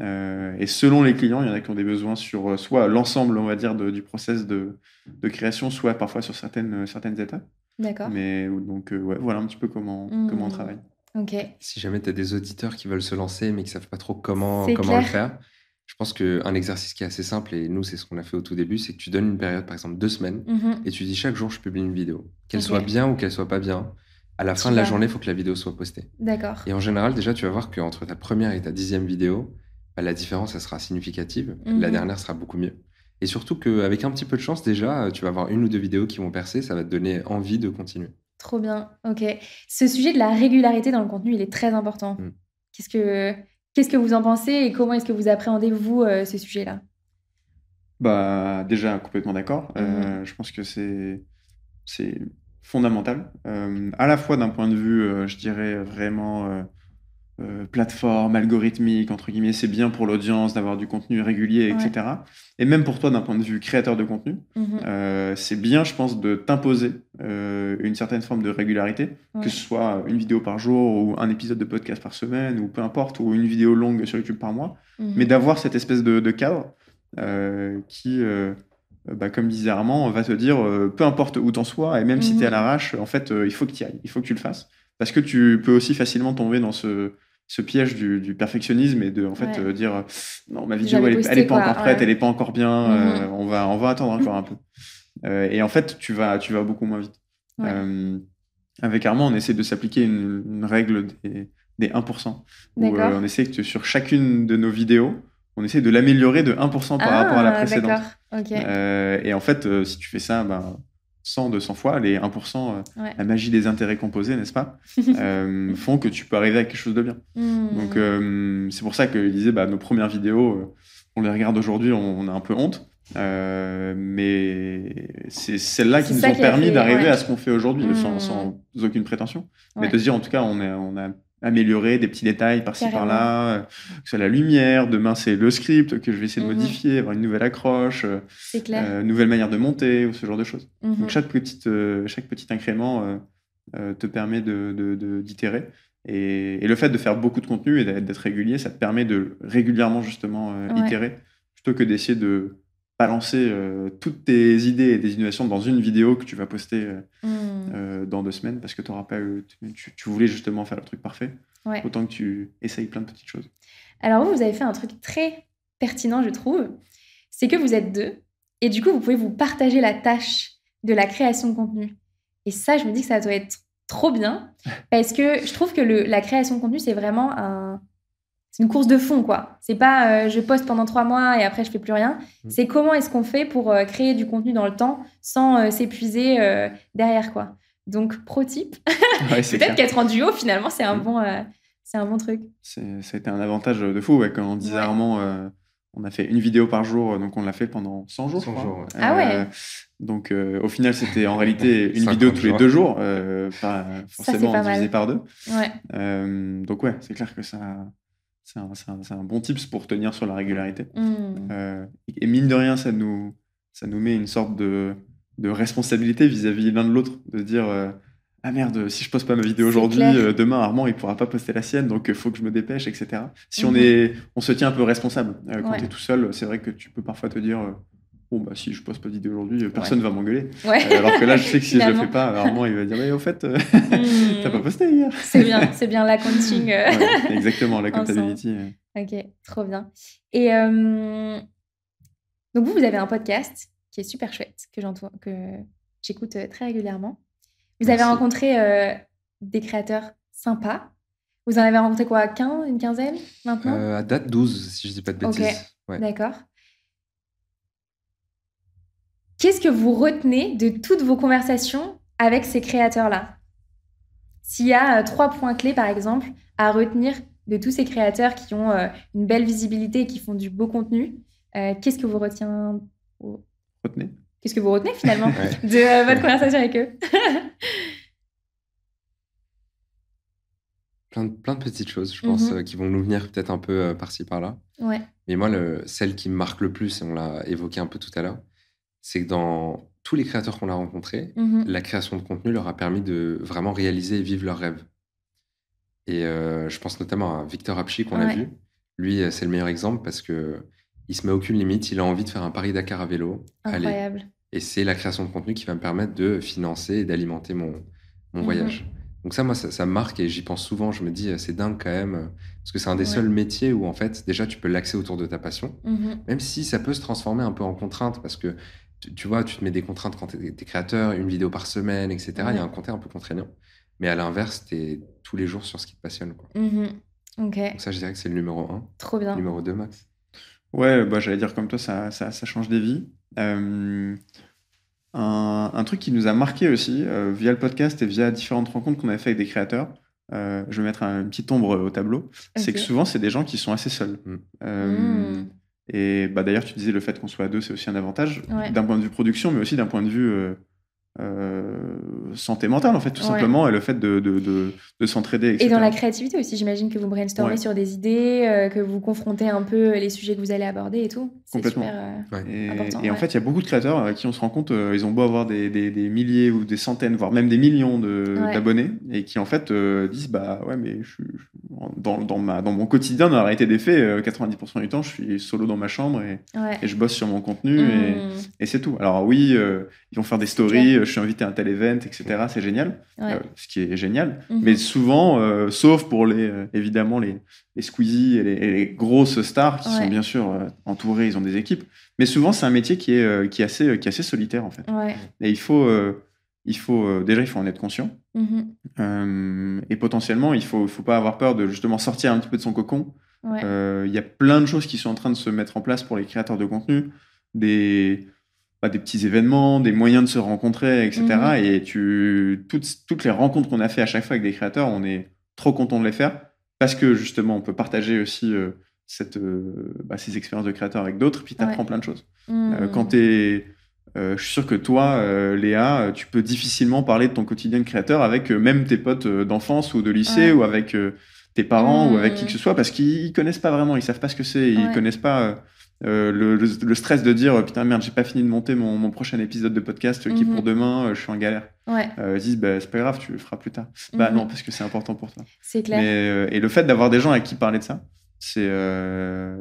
[SPEAKER 2] et selon les clients, il y en a qui ont des besoins sur soit l'ensemble, on va dire, du process de, de, création, soit parfois sur certaines, certaines étapes.
[SPEAKER 1] D'accord.
[SPEAKER 2] Mais donc, ouais, voilà un petit peu comment, comment on mmh. travaille.
[SPEAKER 1] Ok.
[SPEAKER 3] Si jamais tu as des auditeurs qui veulent se lancer mais qui ne savent pas trop comment, comment le faire, je pense qu'un exercice qui est assez simple, et nous, c'est ce qu'on a fait au tout début, c'est que tu donnes une période, par exemple deux semaines, mhm. et tu dis chaque jour, je publie une vidéo. Qu'elle soit bien ou qu'elle soit pas bien, à la fin de la journée, il faut que la vidéo soit postée.
[SPEAKER 1] D'accord.
[SPEAKER 3] Et en général, déjà, tu vas voir qu'entre ta première et ta dixième vidéo, bah, la différence, elle sera significative. La mhm. dernière sera beaucoup mieux. Et surtout qu'avec un petit peu de chance, déjà, tu vas avoir une ou deux vidéos qui vont percer, ça va te donner envie de continuer.
[SPEAKER 1] Trop bien, ok. Ce sujet de la régularité dans le contenu, il est très important. Mm. Qu'est-ce que Qu'est-ce que vous en pensez et comment est-ce que vous appréhendez, vous, euh, ce sujet-là?
[SPEAKER 2] Bah, Déjà, complètement d'accord. Euh, mhm. je pense que c'est, c'est fondamental. Euh, à la fois d'un point de vue, je dirais, vraiment euh, plateforme algorithmique, entre guillemets, c'est bien pour l'audience d'avoir du contenu régulier, etc. Et même pour toi, d'un point de vue créateur de contenu, mhm. euh, c'est bien, je pense, de t'imposer euh, une certaine forme de régularité, que ce soit une vidéo par jour ou un épisode de podcast par semaine, ou peu importe, ou une vidéo longue sur YouTube par mois, mhm. mais d'avoir cette espèce de, cadre qui, bah, comme disait Armand, va te dire, peu importe où t'en sois, et même si tu es à mhm. l'arrache, en fait, il faut que tu ailles, il faut que tu le fasses. Parce que tu peux aussi facilement tomber dans ce, ce piège du, perfectionnisme et de en fait euh, dire non ma vidéo elle, est, pas encore prête elle est pas encore bien euh, on va on va attendre encore un peu. Euh, et en fait tu vas tu vas beaucoup moins vite. Avec Armand on essaie de s'appliquer une, règle des, des 1% où on essaie que sur chacune de nos vidéos on essaie de l'améliorer de 1% par rapport à la ah, précédente. Et en fait si tu fais ça ben 100, 200 fois, les 1%, euh, la magie des intérêts composés, n'est-ce pas, *laughs* euh, font que tu peux arriver à quelque chose de bien. Hmm. Donc, euh, c'est pour ça qu'il disait, bah, nos premières vidéos, on les regarde aujourd'hui, on, a un peu honte. mais c'est celles-là qui nous ont permis d'arriver à ce qu'on fait aujourd'hui, sans, sans, aucune prétention. Mais de se dire, en tout cas, on, est, on a améliorer des petits détails par-ci par-là, euh, que ce soit la lumière, demain c'est le script que je vais essayer de mhm. modifier, avoir une nouvelle accroche, euh, euh, une nouvelle manière de monter ou ce genre de choses. Donc mhm. chaque, petite, chaque petit incrément te permet d'itérer. De, et, et, le fait de faire beaucoup de contenu et d'être régulier, ça te permet de régulièrement justement itérer, plutôt que d'essayer de balancer euh, toutes tes idées et des innovations dans une vidéo que tu vas poster euh, hmm. euh, dans deux semaines parce que auras pas, tu, tu, voulais justement faire le truc parfait. Autant que tu essayes plein de petites choses.
[SPEAKER 1] Alors vous, vous avez fait un truc très pertinent, je trouve. C'est que vous êtes deux et du coup, vous pouvez vous partager la tâche de la création de contenu. Et ça, je me dis que ça doit être trop bien *laughs* parce que je trouve que le, la création de contenu, c'est vraiment un, c'est une course de fond, quoi. C'est pas euh, je poste pendant trois mois et après je fais plus rien. Mm. C'est comment est-ce qu'on fait pour euh, créer du contenu dans le temps sans euh, s'épuiser derrière, quoi. Donc, pro type. *laughs* Peut-être qu'être en duo, finalement, c'est un, mm. bon, c'est un bon truc.
[SPEAKER 2] Ça a été un avantage de fou. Ouais, quand on disait Armand, on a fait une vidéo par jour, donc on l'a fait pendant 100 jours. 100 jours
[SPEAKER 1] Ah ouais
[SPEAKER 2] donc au final, c'était en réalité *laughs* une vidéo tous les deux jours, pas forcément divisé par deux.
[SPEAKER 1] Ouais.
[SPEAKER 2] donc ouais, c'est clair que ça, c'est un, bon tips pour tenir sur la régularité.
[SPEAKER 1] Mmh.
[SPEAKER 2] Euh, et mine de rien, ça nous, ça nous met une sorte de, de responsabilité vis-à-vis l'un de l'autre, de dire euh, ah merde, si je poste pas ma vidéo aujourd'hui, euh, demain Armand il pourra pas poster la sienne, donc il faut que je me dépêche, etc. Si on mmh. est, on se tient un peu responsable quand tu es tout seul, c'est vrai que tu peux parfois te dire bon, bah si je pose pas d'idée aujourd'hui, personne ne va m'engueuler. alors que là, je sais que si je le fais pas, Armand, il va dire, mais au fait, hmm. *laughs* t'as pas posté hier.
[SPEAKER 1] c'est bien, c'est bien l'accounting.
[SPEAKER 2] exactement, la comptabilité.
[SPEAKER 1] Ok, trop bien. Et donc, vous, vous avez un podcast qui est super chouette, que que j'écoute très régulièrement. Vous avez rencontré des créateurs sympas. Vous en avez rencontré quoi 15, une quinzaine maintenant?
[SPEAKER 3] Euh, À date 12, si je ne dis pas de bêtises.
[SPEAKER 1] Ok, d'accord. Qu'est-ce que vous retenez de toutes vos conversations avec ces créateurs-là? S'il y a euh, trois points clés, par exemple, à retenir de tous ces créateurs qui ont euh, une belle visibilité et qui font du beau contenu, qu'est-ce que vous retenez
[SPEAKER 2] Retenez
[SPEAKER 1] Qu'est-ce que vous retenez finalement *laughs* de votre conversation avec eux?
[SPEAKER 3] Plein de, petites choses, je pense, mhm. euh, qui vont nous venir peut-être un peu euh, par-ci, par-là.
[SPEAKER 1] Ouais.
[SPEAKER 3] Mais moi, le, celle qui me marque le plus, et on l'a évoqué un peu tout à l'heure, c'est que dans tous les créateurs qu'on a rencontrés, mhm. la création de contenu leur a permis de vraiment réaliser et vivre leurs rêves. Et euh, je pense notamment à Victor Apchi qu'on a vu. Lui, c'est le meilleur exemple parce que il se met aucune limite. Il a envie de faire un Paris-Dakar à vélo.
[SPEAKER 1] Incroyable.
[SPEAKER 3] Et c'est la création de contenu qui va me permettre de financer et d'alimenter mon, mon mhm. voyage. Donc ça, moi, ça, marque et j'y pense souvent. Je me dis, c'est dingue quand même, parce que c'est un des seuls métiers où, en fait, déjà, tu peux l'axer autour de ta passion, mmh même si ça peut se transformer un peu en contrainte, parce que, tu, vois, tu te mets des contraintes quand tu es, créateur, une vidéo par semaine, etc. Il y a un côté un peu contraignant. Mais à l'inverse, tu es tous les jours sur ce qui te passionne. Quoi.
[SPEAKER 1] Mmh Donc
[SPEAKER 3] ça, je dirais que c'est le numéro un.
[SPEAKER 1] Trop bien.
[SPEAKER 3] Numéro 2, Max.
[SPEAKER 2] Ouais, bah, j'allais dire comme toi, ça, ça, ça change des vies. Euh, un, truc qui nous a marqué aussi, euh, via le podcast et via différentes rencontres qu'on a fait avec des créateurs, euh, je vais mettre un, une petite ombre au tableau, c'est que souvent, c'est des gens qui sont assez seuls. Mm. Euh, mm. Et bah, d'ailleurs, tu disais le fait qu'on soit à deux, c'est aussi un avantage, d'un point de vue production, mais aussi d'un point de vue euh, santé mentale, en fait, tout simplement, et le fait de, de, de, s'entraider.
[SPEAKER 1] Et dans la créativité aussi, j'imagine que vous brainstormez sur des idées, euh, que vous confrontez un peu les sujets que vous allez aborder et tout.
[SPEAKER 2] C'est super euh, et, important. Et en fait, il y a beaucoup de créateurs à qui on se rend compte, ils ont beau avoir des, des, des, milliers ou des centaines, voire même des millions d'abonnés, et qui en fait disent Bah ouais, mais je, dans, dans, ma, dans mon quotidien, dans la réalité des faits, 90% du temps, je suis solo dans ma chambre et, et je bosse sur mon contenu, et, mmh. et c'est tout. Alors oui, ils vont faire des stories je suis invité à un tel event, etc. C'est génial, euh, ce qui est génial. Mhm. Mais souvent, euh, sauf pour les, euh, évidemment les, les Squeezie et les, grosses stars qui sont bien sûr entourées, ils ont des équipes. Mais souvent, c'est un métier qui est, qui est, assez, qui est assez solitaire en fait. Et il faut, il faut déjà, il faut en être conscient. Mhm. et potentiellement, il faut, faut pas avoir peur de justement sortir un petit peu de son cocon. Il y a plein de choses qui sont en train de se mettre en place pour les créateurs de contenu. Des, des petits événements, des moyens de se rencontrer, etc. Mhm. Et tu, toutes, toutes les rencontres qu'on a fait à chaque fois avec des créateurs, on est trop content de les faire parce que justement, on peut partager aussi euh, cette, euh, bah, ces expériences de créateurs avec d'autres, puis tu apprends plein de choses. Mhm. Euh, quand tu es. je suis sûr que toi, Léa, tu peux difficilement parler de ton quotidien de créateur avec même tes potes d'enfance ou de lycée ou avec tes parents ou avec qui que ce soit parce qu'ils connaissent pas vraiment, ils savent pas ce que c'est, ils connaissent pas euh, le, stress de dire putain merde j'ai pas fini de monter mon, prochain épisode de podcast qui mhm. pour demain euh, je suis en galère.
[SPEAKER 1] Ouais.
[SPEAKER 2] euh, ils disent bah, c'est pas grave tu le feras plus tard. Bah mhm. non parce que c'est important pour toi.
[SPEAKER 1] C'est clair.
[SPEAKER 2] Et le fait d'avoir des gens avec qui parler de ça c'est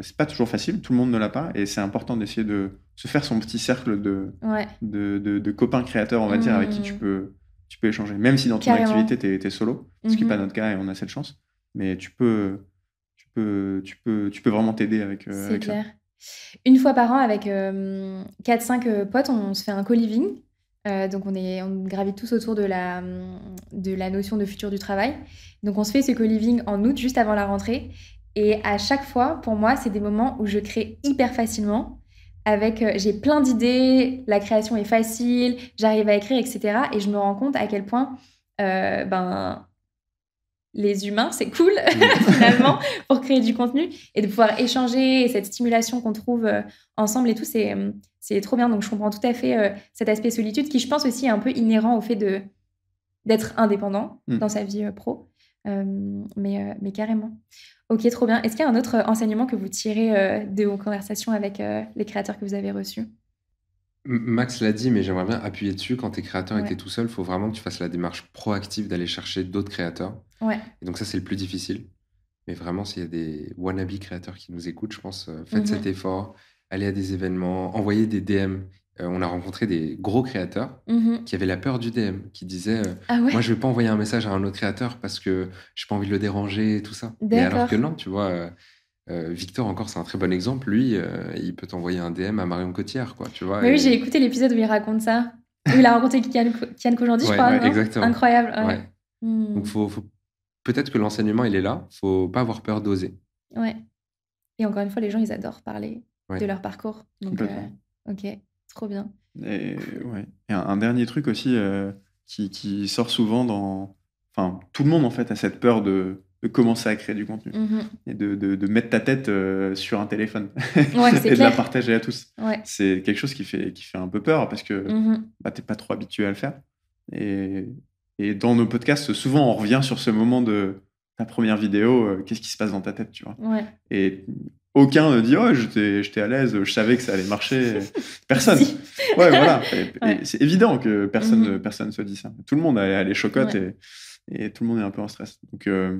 [SPEAKER 2] c'est pas toujours facile. Tout le monde ne l'a pas. Et c'est important d'essayer de se faire son petit cercle de, de, de, copains créateurs on va dire avec qui tu mhm. peux tu peux échanger. Même si dans ton activité tu es, solo ce qui n'est pas notre cas et on a cette chance. Mais tu peux tu peux tu peux tu peux vraiment t'aider avec,
[SPEAKER 1] c'est clair une fois par an, avec 4-5 euh, potes, on, se fait un co-living. Euh, donc on, est, on gravite tous autour de la, de la notion de futur du travail. Donc on se fait ce co-living en août, juste avant la rentrée. Et à chaque fois, pour moi, c'est des moments où je crée hyper facilement. Avec, euh, j'ai plein d'idées, la création est facile, j'arrive à écrire, etc. Et je me rends compte à quel point, ben, les humains, c'est cool *laughs* finalement pour créer du contenu et de pouvoir échanger et cette stimulation qu'on trouve euh, ensemble et tout, c'est, euh, c'est trop bien. Donc je comprends tout à fait euh, cet aspect solitude qui, je pense, aussi est un peu inhérent au fait de, d'être indépendant mm. dans sa vie pro. mais, mais carrément. Ok, trop bien. Est-ce qu'il y a un autre enseignement que vous tirez de vos conversations avec les créateurs que vous avez reçus?
[SPEAKER 3] Max l'a dit, mais j'aimerais bien appuyer dessus. Quand tu es créateur et que tu es tout seul, il faut vraiment que tu fasses la démarche proactive d'aller chercher d'autres créateurs.
[SPEAKER 1] Ouais.
[SPEAKER 3] Et donc ça, c'est le plus difficile. Mais vraiment, s'il y a des wannabe créateurs qui nous écoutent, je pense, euh, faites cet mhm. effort. aller à des événements, envoyer des DM. Euh, on a rencontré des gros créateurs mmh qui avaient la peur du DM, qui disaient ah Moi, je vais pas envoyer un message à un autre créateur parce que j'ai pas envie de le déranger et tout ça. Et alors que non, tu vois. Victor, encore, c'est un très bon exemple. Lui, il peut t'envoyer un DM à Marion Cotillard, quoi, tu vois.
[SPEAKER 1] Oui, j'ai écouté l'épisode où il raconte ça. Où il a rencontré Kian, Kian Kojandi, je crois. exactement. Incroyable.
[SPEAKER 3] Donc, hmm. faut, peut-être que l'enseignement, il est là. Faut pas avoir peur d'oser.
[SPEAKER 1] Ouais. Et encore une fois, les gens, ils adorent parler de leur parcours. Donc, euh, ok, trop bien.
[SPEAKER 2] Et, ouais. Et un, dernier truc aussi euh, qui, qui, sort souvent dans. Enfin, tout le monde, en fait, a cette peur de, de commencer à créer du contenu mm-hmm. et de, de, mettre ta tête euh, sur un téléphone *laughs* et de la partager à tous. C'est quelque chose qui fait, qui fait un peu peur parce que mm-hmm. bah, tu n'es pas trop habitué à le faire. Et, et dans nos podcasts, souvent, on revient sur ce moment de ta première vidéo, euh, qu'est-ce qui se passe dans ta tête, tu vois? Et aucun ne dit, oh, j'étais à l'aise, je savais que ça allait marcher. *laughs* Personne. ouais, voilà. *laughs* C'est évident que personne ne personne se dit ça. Tout le monde a, les chocottes et, et, tout le monde est un peu en stress. Donc, euh,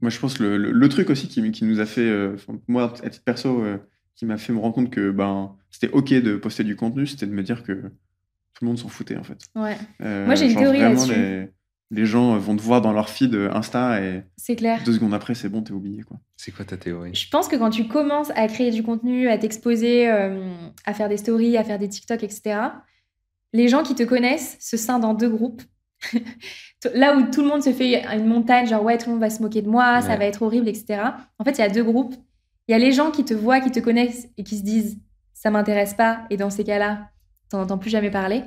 [SPEAKER 2] moi, je pense que le, le, truc aussi qui, qui, nous a fait, euh, moi, à titre perso, qui m'a fait me rendre compte que ben, c'était OK de poster du contenu, c'était de me dire que tout le monde s'en foutait, en fait.
[SPEAKER 1] Ouais. moi, j'ai une théorie là-dessus
[SPEAKER 2] les gens vont te voir dans leur feed Insta et
[SPEAKER 1] c'est clair.
[SPEAKER 2] deux secondes après, c'est bon, t'es oublié. quoi.
[SPEAKER 3] C'est quoi ta théorie?
[SPEAKER 1] Je pense que quand tu commences à créer du contenu, à t'exposer, euh, à faire des stories, à faire des TikTok, etc., les gens qui te connaissent se scindent en deux groupes. Là où tout le monde se fait une montagne, genre ouais, tout le monde va se moquer de moi, ça va être horrible, etc. En fait, il y a deux groupes. Il y a les gens qui te voient, qui te connaissent et qui se disent ça m'intéresse pas, et dans ces cas-là, t'en entends plus jamais parler.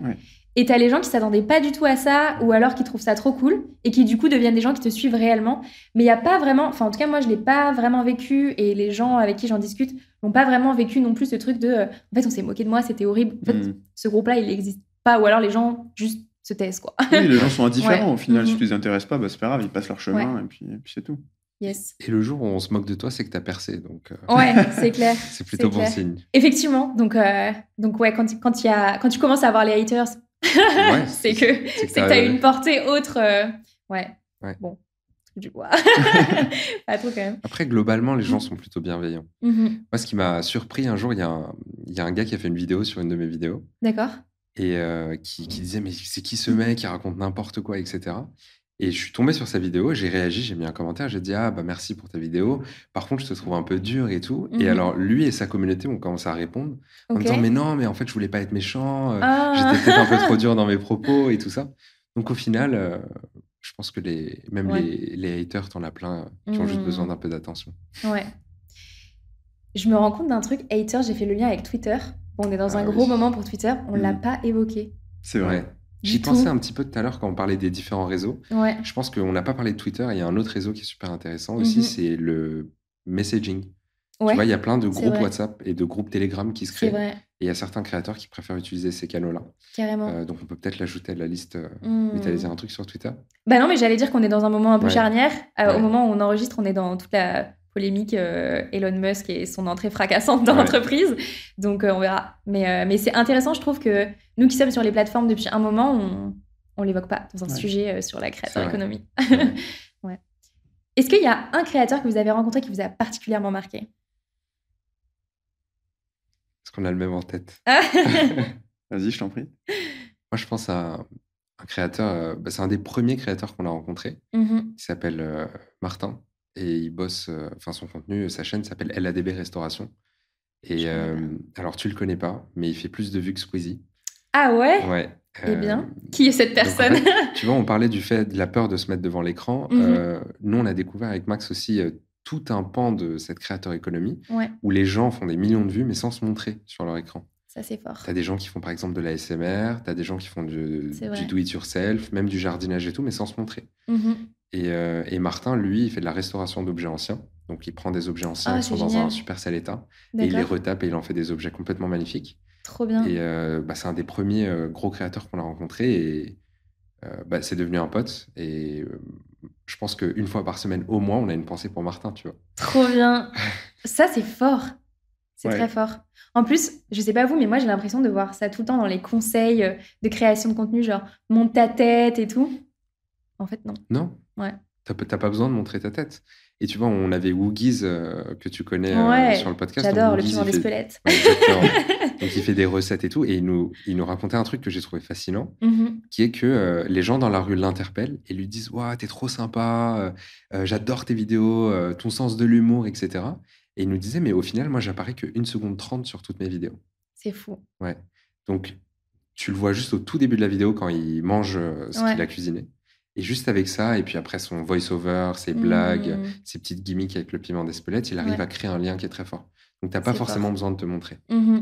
[SPEAKER 1] Et t'as les gens qui s'attendaient pas du tout à ça, ou alors qui trouvent ça trop cool, et qui du coup deviennent des gens qui te suivent réellement. Mais il n'y a pas vraiment, enfin en tout cas moi je l'ai pas vraiment vécu, et les gens avec qui j'en discute n'ont pas vraiment vécu non plus ce truc de, euh, en fait on s'est moqué de moi, c'était horrible. En fait, hmm. ce groupe-là il n'existe pas, ou alors les gens juste se taisent quoi.
[SPEAKER 2] oui, les gens sont *laughs* indifférents au final, si mhm. tu les intéresses pas, bah, c'est pas grave, ils passent leur chemin, et puis, puis c'est tout.
[SPEAKER 1] Yes.
[SPEAKER 3] Et le jour où on se moque de toi, c'est que tu as percé. Donc,
[SPEAKER 1] euh, Ouais, c'est clair. *laughs*
[SPEAKER 3] c'est plutôt bon signe.
[SPEAKER 1] Effectivement. Donc, euh, donc ouais, quand, quand, y a, quand tu commences à avoir les haters, *laughs* c'est que c'est que tu as une portée autre. Euh, ouais. Bon, du bois. Pas trop quand même.
[SPEAKER 3] Après, globalement, les gens sont plutôt bienveillants. Mm-hmm. Moi, ce qui m'a surpris, un jour, il y, a un, y a un gars qui a fait une vidéo sur une de mes vidéos.
[SPEAKER 1] D'accord.
[SPEAKER 3] Et euh, qui, qui, disait, mais c'est qui ce mec? Qui raconte n'importe quoi, etc. Et je suis tombé sur sa vidéo, j'ai réagi, j'ai mis un commentaire, j'ai dit ah bah merci pour ta vidéo. Par contre, je te trouve un peu dur et tout. Et mhm. alors lui et sa communauté ont commencé à répondre en disant mais non, mais en fait je voulais pas être méchant, euh, ah. j'étais peut-être un peu trop dur dans mes propos et tout ça. Donc au final, euh, je pense que les même les, les, haters, t'en as plein qui ont juste besoin d'un peu d'attention.
[SPEAKER 1] Ouais. Je me rends compte d'un truc, haters, j'ai fait le lien avec Twitter. On est dans ah un gros moment pour Twitter, on l'a mhm. pas évoqué.
[SPEAKER 3] C'est vrai. J'y pensais un petit peu tout à l'heure quand on parlait des différents réseaux. Je pense qu'on n'a pas parlé de Twitter. Il y a un autre réseau qui est super intéressant aussi, mhm. c'est le messaging. Tu vois, il y a plein de groupes WhatsApp et de groupes Telegram qui se créent. Et il y a certains créateurs qui préfèrent utiliser ces canaux-là.
[SPEAKER 1] Carrément.
[SPEAKER 3] Euh, donc on peut peut-être l'ajouter à la liste. Mmh. Mais dire un truc sur Twitter?
[SPEAKER 1] Bah non, mais j'allais dire qu'on est dans un moment un peu charnière. Euh, au moment où on enregistre, on est dans toute la polémique Elon Musk et son entrée fracassante dans l'entreprise. Donc on verra. Mais, mais c'est intéressant, je trouve que nous qui sommes sur les plateformes depuis un moment, on ne l'évoque pas dans un sujet euh, sur la création économie. *laughs* ouais. Est-ce qu'il y a un créateur que vous avez rencontré qui vous a particulièrement marqué?
[SPEAKER 3] Est-ce qu'on a le même en tête? *laughs* *laughs*
[SPEAKER 2] Vas-y, je t'en prie.
[SPEAKER 3] Moi, je pense à un créateur, euh, bah, c'est un des premiers créateurs qu'on a rencontré. Mm-hmm. Il s'appelle euh, Martin et il bosse, enfin son contenu, sa chaîne s'appelle LADB Restauration. Et alors, tu le connais pas, mais il fait plus de vues que Squeezie.
[SPEAKER 1] Ah ouais?
[SPEAKER 3] Ouais.
[SPEAKER 1] Eh bien, euh, qui est cette personne? *laughs*
[SPEAKER 3] Tu vois, on parlait du fait de la peur de se mettre devant l'écran. Euh, nous, on a découvert avec Max aussi euh, tout un pan de cette créateur économie où les gens font des millions de vues mais sans se montrer sur leur écran.
[SPEAKER 1] Ça, c'est fort.
[SPEAKER 3] Tu as des gens qui font par exemple de la SMR, tu as des gens qui font du, do-it-yourself, même du jardinage et tout, mais sans se montrer. Mhm. Et, Martin, lui, il fait de la restauration d'objets anciens. Donc, il prend des objets anciens ah, qui sont dans un super sale état et il les retape et il en fait des objets complètement magnifiques.
[SPEAKER 1] Trop bien.
[SPEAKER 3] Et euh, bah, c'est un des premiers euh, gros créateurs qu'on a rencontré et euh, bah, c'est devenu un pote. Et je pense qu'une fois par semaine au moins, on a une pensée pour Martin, tu vois.
[SPEAKER 1] Trop bien. *laughs* ça, c'est fort. C'est très fort. En plus, je sais pas vous, mais moi j'ai l'impression de voir ça tout le temps dans les conseils de création de contenu, genre monte ta tête et tout. En fait, non.
[SPEAKER 3] Non.
[SPEAKER 1] Ouais.
[SPEAKER 3] T'as pas besoin de montrer ta tête. Et tu vois, on avait Woogies euh, que tu connais euh, sur le podcast.
[SPEAKER 1] J'adore le piment des squelettes. *laughs*
[SPEAKER 3] Donc il fait des recettes et tout. Et il nous, il nous racontait un truc que j'ai trouvé fascinant, mm-hmm. qui est que euh, les gens dans la rue l'interpellent et lui disent Waouh, t'es trop sympa, j'adore tes vidéos, ton sens de l'humour, etc. Et il nous disait Mais au final, moi, j'apparais que 1 seconde 30 sur toutes mes vidéos.
[SPEAKER 1] C'est fou.
[SPEAKER 3] Ouais. Donc tu le vois juste au tout début de la vidéo quand il mange ce qu'il a cuisiné. Et juste avec ça, et puis après son voice-over, ses blagues, mmh. ses petites gimmicks avec le piment d'Espelette, il arrive à créer un lien qui est très fort. Donc, tu n'as pas forcément besoin de te montrer.
[SPEAKER 1] Mmh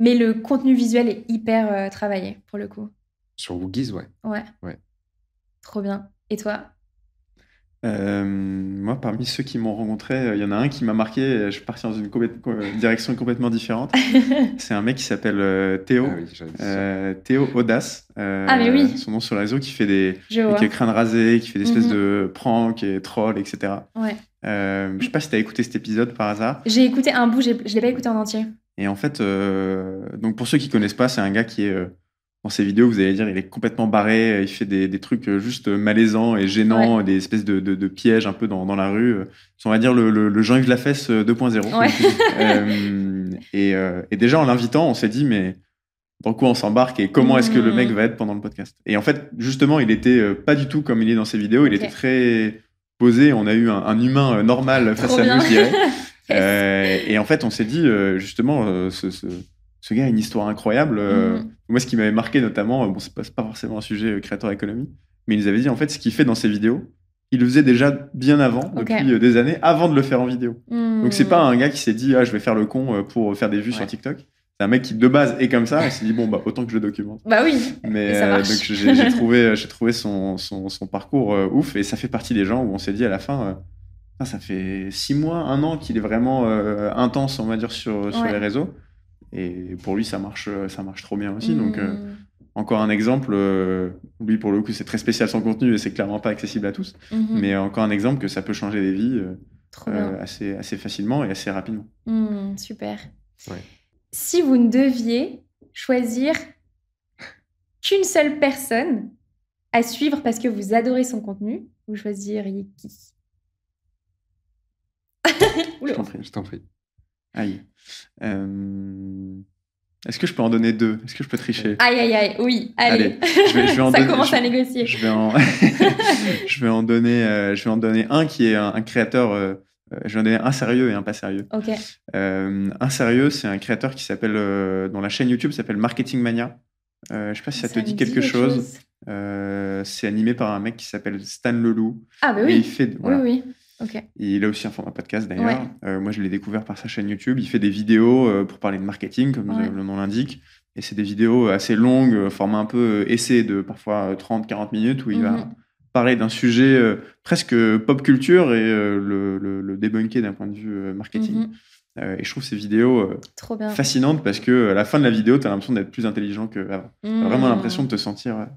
[SPEAKER 1] Mais le contenu visuel est hyper euh, travaillé, pour le coup.
[SPEAKER 3] Sur Woogies, ouais.
[SPEAKER 1] Ouais.
[SPEAKER 3] Ouais.
[SPEAKER 1] Trop bien. Et toi?
[SPEAKER 2] Euh, moi, parmi ceux qui m'ont rencontré, euh, il y en a un qui m'a marqué. Je suis parti dans une direction complètement différente. *laughs* c'est un mec qui s'appelle Théo. Ah Théo Audace.
[SPEAKER 1] ah, mais oui.
[SPEAKER 2] Son nom sur le réseau, qui fait des. Qui crâne rasé, qui fait des espèces mhm. de pranks et trolls, etc.
[SPEAKER 1] Ouais.
[SPEAKER 2] Euh, je sais pas si tu as écouté cet épisode par hasard.
[SPEAKER 1] J'ai écouté un bout, je l'ai pas écouté en entier.
[SPEAKER 2] Et en fait, donc pour ceux qui connaissent pas, c'est un gars qui est dans ses vidéos, vous allez dire, il est complètement barré, il fait des, trucs juste malaisants et gênants, des espèces de, pièges un peu dans, la rue. On va dire le, le, Jean-Yves Lafesse 2.0. Euh, *laughs* euh, et, déjà, en l'invitant, on s'est dit, mais dans quoi on s'embarque et comment est-ce que le mec mmh. va être pendant le podcast? Et en fait, justement, il était euh, pas du tout comme il est dans ses vidéos, il était très posé, on a eu un, humain normal face à nous, je dirais. *laughs* et en fait, on s'est dit, justement, ce ce gars a une histoire incroyable. Euh, mhm. Moi, ce qui m'avait marqué notamment, bon, c'est pas, pas forcément un sujet euh, créateur économie, mais il nous avait dit en fait ce qu'il fait dans ses vidéos, il le faisait déjà bien avant, depuis euh, des années, avant de le faire en vidéo. Donc, Donc c'est pas un gars qui s'est dit ah je vais faire le con pour faire des vues sur TikTok. C'est un mec qui de base est comme ça. Il s'est dit bon bah autant que je le documente.
[SPEAKER 1] Bah oui.
[SPEAKER 2] Mais donc *laughs* j'ai trouvé son, son, son parcours ouf et ça fait partie des gens où on s'est dit à la fin. ça fait six mois, un an qu'il est vraiment intense, on va dire, sur, sur les réseaux. Et pour lui, ça marche, ça marche trop bien aussi. Donc, euh, mmh. encore un exemple, euh, lui, pour le coup, c'est très spécial son contenu et c'est clairement pas accessible à tous. Mmh. Mais encore un exemple que ça peut changer des vies euh, assez, assez facilement et assez rapidement.
[SPEAKER 1] Mmh, super. Si vous ne deviez choisir qu'une seule personne à suivre parce que vous adorez son contenu, vous choisiriez qui?
[SPEAKER 3] Je t'en prie.
[SPEAKER 2] Aïe. Euh, est-ce que je peux en donner deux? Est-ce que je peux tricher?
[SPEAKER 1] Aïe, aïe, aïe, oui, allez. *laughs* Ça commence à négocier.
[SPEAKER 2] Je vais en, *laughs* je vais en, donner, euh, je vais en donner un qui est un, créateur. Euh, je vais en donner un sérieux et un pas sérieux.
[SPEAKER 1] Ok.
[SPEAKER 2] un sérieux, c'est un créateur qui s'appelle, dont la chaîne YouTube s'appelle Marketing Mania. je sais pas si ça, te dit quelque chose. c'est animé par un mec qui s'appelle Stan Leloup.
[SPEAKER 1] Ah, bah oui. il fait, Oui, oui.
[SPEAKER 2] Il a aussi un format podcast d'ailleurs. Euh, moi, je l'ai découvert par sa chaîne YouTube. Il fait des vidéos euh, pour parler de marketing, comme le nom l'indique. Et c'est des vidéos assez longues, euh, format un peu essai de parfois 30-40 minutes, où il va mhm. parler d'un sujet presque pop culture et le, le, débunker d'un point de vue marketing. Mhm. et je trouve ces vidéos fascinantes parce que à la fin de la vidéo, tu as l'impression d'être plus intelligent qu'avant. Tu as vraiment l'impression de te sentir,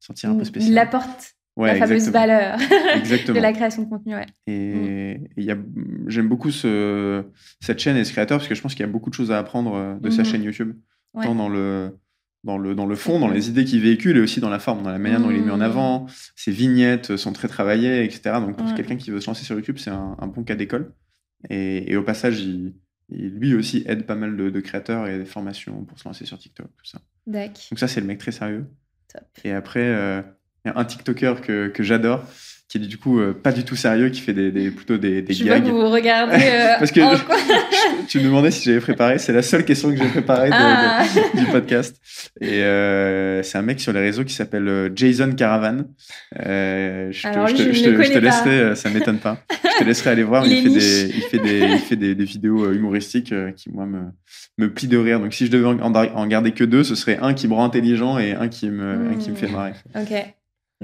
[SPEAKER 2] sentir un peu spécial.
[SPEAKER 1] Il apporte la fameuse valeur *laughs* de la création de contenu. Ouais.
[SPEAKER 2] Et, mm. j'aime beaucoup ce, cette chaîne et ce créateur parce que je pense qu'il y a beaucoup de choses à apprendre euh, de sa mm-hmm. chaîne YouTube, tant dans le, dans, le, dans le fond, dans les idées qu'il véhicule et aussi dans la forme, dans la manière dont il est mis en mm. avant. Ses vignettes sont très travaillées, etc. Donc pour quelqu'un qui veut se lancer sur YouTube, c'est un, bon cas d'école. Et, au passage, il, lui aussi aide pas mal de, créateurs et des formations pour se lancer sur TikTok, tout ça. Donc ça, c'est le mec très sérieux. Et après, euh, un TikToker que, que j'adore, qui est du coup euh, pas du tout sérieux, qui fait des, des plutôt des, des
[SPEAKER 1] je
[SPEAKER 2] gags.
[SPEAKER 1] Je vous regardez. *laughs* Euh,
[SPEAKER 2] Parce que *laughs* tu me demandais si j'avais préparé. C'est la seule question que j'ai préparée ah. du podcast. Et euh, c'est un mec sur les réseaux qui s'appelle Jason Caravan. je, te, je, te, laisserai, ça m'étonne pas. Je te laisserai aller voir. Il, fait des, il, fait des, il fait des, des vidéos humoristiques qui moi me, me plient de rire. Donc si je devais en, en, garder que deux, ce serait un qui me rend intelligent et un qui me, un qui me fait marrer.
[SPEAKER 1] Ok.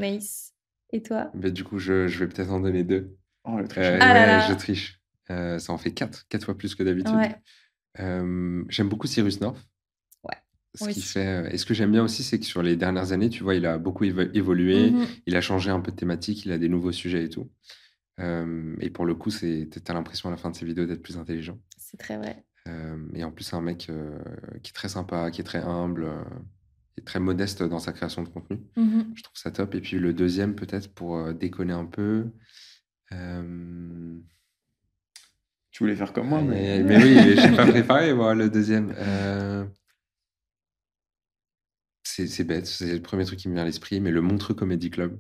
[SPEAKER 1] Nice. Et toi?
[SPEAKER 3] Bah, Du coup, je, je vais peut-être en donner deux.
[SPEAKER 2] Oh, le
[SPEAKER 3] euh, ah Je triche. Euh, ça en fait quatre, quatre fois plus que d'habitude. Euh, j'aime beaucoup Cyrus North.
[SPEAKER 1] Ouais.
[SPEAKER 3] Ce qui fait, et ce que j'aime bien aussi, c'est que sur les dernières années, tu vois, il a beaucoup évolué, mm-hmm. il a changé un peu de thématique, il a des nouveaux sujets et tout. et pour le coup, tu as l'impression à la fin de ses vidéos d'être plus intelligent.
[SPEAKER 1] C'est très vrai.
[SPEAKER 3] et en plus, c'est un mec qui est très sympa, qui est très humble est très modeste dans sa création de contenu. Mmh je trouve ça top. Et puis le deuxième, peut-être pour déconner un peu.
[SPEAKER 2] Tu voulais faire comme moi,
[SPEAKER 3] mais, mais oui, je n'ai pas préparé, moi, le deuxième. C'est bête, c'est le premier truc qui me vient à l'esprit, mais le Montreux Comedy Club.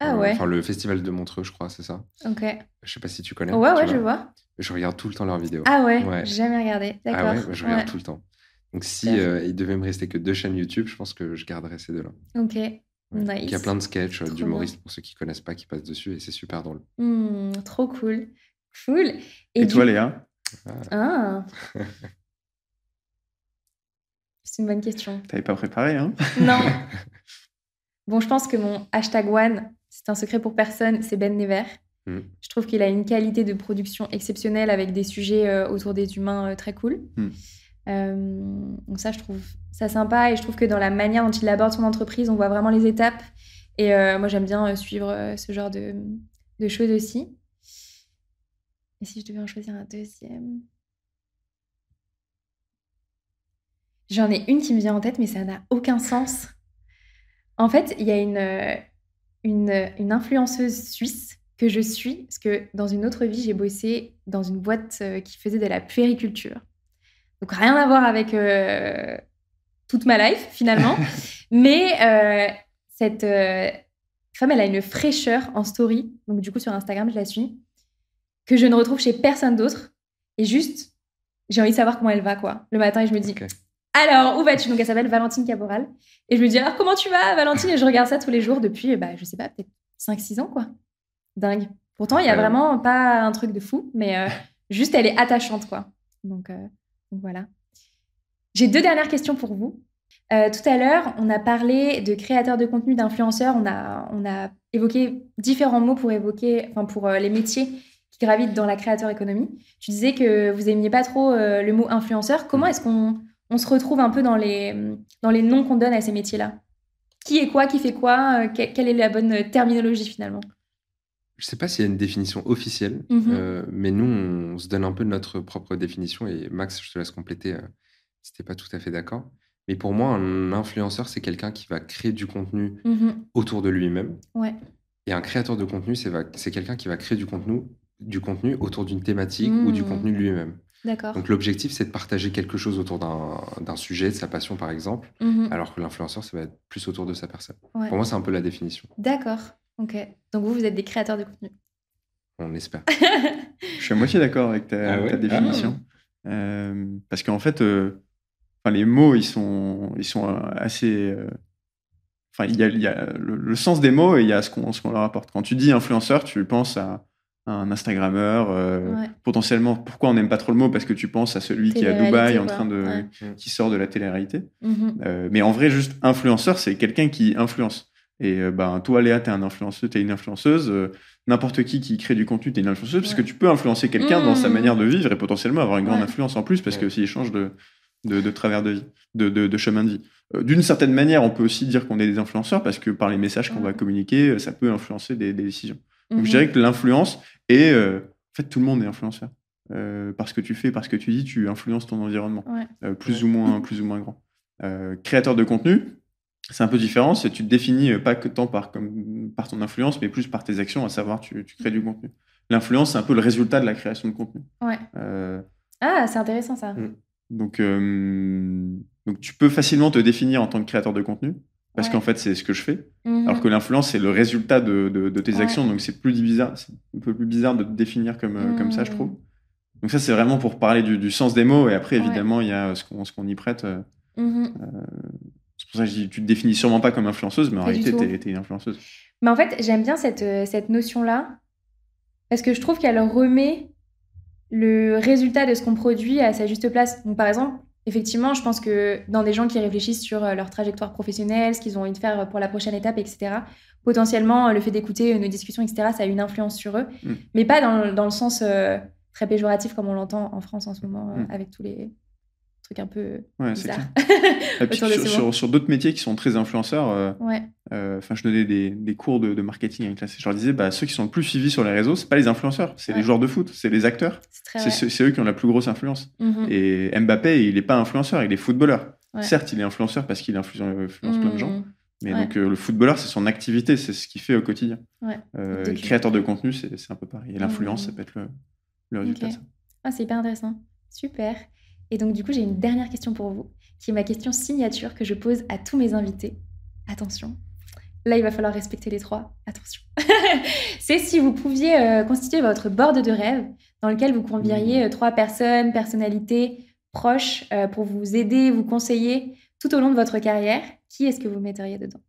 [SPEAKER 1] Ah ouais.
[SPEAKER 3] Enfin, le festival de Montreux, je crois, c'est ça.
[SPEAKER 1] Ok.
[SPEAKER 3] Je sais pas si tu connais.
[SPEAKER 1] Ouais, ouais, je vois.
[SPEAKER 3] Je regarde tout le temps leurs vidéos.
[SPEAKER 1] Ah ouais, j'ai jamais regardé.
[SPEAKER 3] Ah ouais, je regarde tout le temps. Donc, si euh, il devait me rester que deux chaînes YouTube, je pense que je garderais ces deux-là.
[SPEAKER 1] Ok. Nice.
[SPEAKER 3] Il y a plein de sketchs euh, d'humoristes pour ceux qui connaissent pas qui passent dessus et c'est super drôle.
[SPEAKER 1] Mmh, trop cool. Cool.
[SPEAKER 2] Et, toi, Léa
[SPEAKER 1] Ah. *laughs* *laughs* c'est une bonne question.
[SPEAKER 2] T'avais pas préparé, hein *laughs*
[SPEAKER 1] Non. bon, je pense que mon hashtag one, c'est un secret pour personne, c'est Ben Never. Mmh. Je trouve qu'il a une qualité de production exceptionnelle avec des sujets euh, autour des humains très cool. Mmh. Euh, donc ça, je trouve ça sympa et je trouve que dans la manière dont il aborde son entreprise, on voit vraiment les étapes. Et euh, moi, j'aime bien euh, suivre ce genre de, choses aussi. Et si je devais en choisir un deuxième? J'en ai une qui me vient en tête, mais ça n'a aucun sens. En fait, il y a une, une, une, influenceuse suisse que je suis, parce que dans une autre vie, j'ai bossé dans une boîte qui faisait de la puériculture. Donc rien à voir avec euh, toute ma life finalement. *laughs* Mais euh, cette euh, femme, elle a une fraîcheur en story. Donc du coup sur Instagram, je la suis que je ne retrouve chez personne d'autre. Et juste, j'ai envie de savoir comment elle va quoi. Le matin et je me dis. Alors, où vas-tu? Donc, elle s'appelle Valentine Caporal. Et je me dis, alors, comment tu vas, Valentine? Et je regarde ça tous les jours depuis, bah, je sais pas, peut-être 5-6 ans, quoi. Dingue. Pourtant, il y a vraiment pas un truc de fou, mais *laughs* juste, elle est attachante, quoi. Donc, voilà. J'ai deux dernières questions pour vous. Euh, tout à l'heure, on a parlé de créateurs de contenu, d'influenceurs. On a, on a évoqué différents mots pour évoquer, enfin pour euh, les métiers qui gravitent dans la créateur économie. Tu disais que vous aimiez pas trop euh, le mot influenceur. Comment est-ce qu'on on se retrouve un peu dans les, dans les noms qu'on donne à ces métiers-là? Qui est quoi? Qui fait quoi? Quelle est la bonne terminologie finalement?
[SPEAKER 3] Je ne sais pas s'il y a une définition officielle, mhm. euh, mais nous, on se donne un peu notre propre définition. Et Max, je te laisse compléter euh, si tu n'es pas tout à fait d'accord. Mais pour moi, un influenceur, c'est quelqu'un qui va créer du contenu mhm. autour de lui-même.
[SPEAKER 1] Ouais.
[SPEAKER 3] Et un créateur de contenu, c'est quelqu'un qui va créer du contenu, du contenu autour d'une thématique ou du mmh. contenu de lui-même.
[SPEAKER 1] D'accord.
[SPEAKER 3] Donc l'objectif, c'est de partager quelque chose autour d'un sujet, de sa passion par exemple, mhm. alors que l'influenceur, ça va être plus autour de sa personne. Pour moi, c'est un peu la définition.
[SPEAKER 1] D'accord. Ok. Donc vous, vous êtes des créateurs de contenu.
[SPEAKER 3] On espère. *laughs*
[SPEAKER 2] je suis à moitié d'accord avec ta, ah définition. Ah. Euh, parce qu'en fait, euh, les mots, ils sont, ils sont assez. Euh, enfin, il y a, y a le, sens des mots et il y a ce qu'on leur apporte. Quand tu dis influenceur, tu penses à, un Instagrammeur. Potentiellement, pourquoi on n'aime pas trop le mot? Parce que tu penses à celui qui est à Dubaï en train de. qui sort de la télé-réalité. Mm-hmm. mais en vrai, juste influenceur, c'est quelqu'un qui influence. Et euh, ben, toi, Léa, tu es un influenceur, tu es une influenceuse. Euh, n'importe qui qui crée du contenu, tu es une influenceuse, parce que tu peux influencer quelqu'un dans sa mmh. manière de vivre et potentiellement avoir une grande influence en plus, parce que s'il change de, de, travers de vie, de, de, chemin de vie. Euh, d'une certaine manière, on peut aussi dire qu'on est des influenceurs, parce que par les messages qu'on va communiquer, ça peut influencer des, décisions. Donc je mmh dirais que l'influence est... en fait, tout le monde est influenceur. parce que tu fais, parce que tu dis, tu influences ton environnement, plus, ou moins, *laughs* plus ou moins grand. créateur de contenu, c'est un peu différent. C'est tu te définis euh, pas que tant par, comme, par ton influence, mais plus par tes actions, à savoir tu, tu crées du contenu. L'influence, c'est un peu le résultat de la création de contenu.
[SPEAKER 1] Ouais. Euh, ah, c'est intéressant ça. Mm.
[SPEAKER 2] Donc, euh, donc, tu peux facilement te définir en tant que créateur de contenu, parce qu'en fait, c'est ce que je fais. Mhm. Alors que l'influence, c'est le résultat de, de, tes actions. Donc, c'est plus bizarre, c'est un peu plus bizarre de te définir comme, comme ça, je trouve. Donc, ça, c'est vraiment pour parler du, du, sens des mots. Et après, évidemment, il y a ce qu'on qu'on y prête. Mhm. C'est pour ça que je dis, tu te définis sûrement pas comme influenceuse, mais en réalité, tu es, une influenceuse.
[SPEAKER 1] Mais en fait, j'aime bien cette, euh, cette notion-là, parce que je trouve qu'elle remet le résultat de ce qu'on produit à sa juste place. Donc, par exemple, effectivement, je pense que dans des gens qui réfléchissent sur euh, leur trajectoire professionnelle, ce qu'ils ont envie de faire pour la prochaine étape, etc., potentiellement, le fait d'écouter nos discussions, etc., ça a une influence sur eux, mm. mais pas dans, dans le sens euh, très péjoratif comme on l'entend en France en ce moment, mm. avec tous les un peu
[SPEAKER 2] ouais, *laughs* sur, sur, d'autres métiers qui sont très influenceurs, euh, euh, enfin, je donnais des, des cours de, marketing avec classe. Je leur disais, bah, ceux qui sont le plus suivis sur les réseaux, c'est pas les influenceurs, c'est les joueurs de foot, c'est les acteurs. C'est eux qui ont la plus grosse influence. Mhm. Et Mbappé, il est pas influenceur, il est footballeur. Certes, il est influenceur parce qu'il influence, plein de gens. Mmh. Mais donc, le footballeur, c'est son activité, c'est ce qu'il fait au quotidien. le créateur de contenu, c'est un peu pareil. Et l'influence, ça peut être le, le résultat.
[SPEAKER 1] Ah, c'est hyper intéressant. Super. Et donc, du coup, j'ai une dernière question pour vous, qui est ma question signature que je pose à tous mes invités. Attention. Là, il va falloir respecter les trois. Attention. *laughs* c'est si vous pouviez euh, constituer votre board de rêve dans lequel vous convieriez mmh. euh, trois personnes, personnalités proches euh, pour vous aider, vous conseiller tout au long de votre carrière. Qui est-ce que vous metteriez dedans?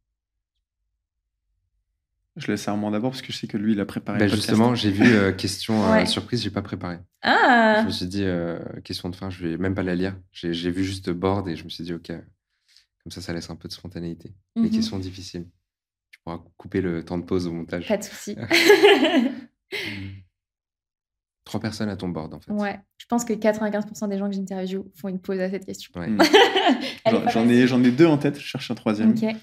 [SPEAKER 2] Je laisse Armand d'abord parce que je sais que lui, il a préparé.
[SPEAKER 3] Bah, justement, j'ai vu euh, *laughs* question euh, surprise, j'ai pas préparé.
[SPEAKER 1] Ah
[SPEAKER 3] Je me suis dit, euh, question de fin, je vais même pas la lire. J'ai vu juste board et je me suis dit, ok, comme ça, ça laisse un peu de spontanéité. Les mhm. questions difficiles. Tu pourras couper le temps de pause au montage.
[SPEAKER 1] Pas de souci. *laughs* *laughs*
[SPEAKER 3] Trois personnes à ton board, en fait.
[SPEAKER 1] Ouais, je pense que 95% des gens que j'interviewe font une pause à cette question.
[SPEAKER 2] J'en ai, ai deux en tête, je cherche un troisième.
[SPEAKER 1] Ok.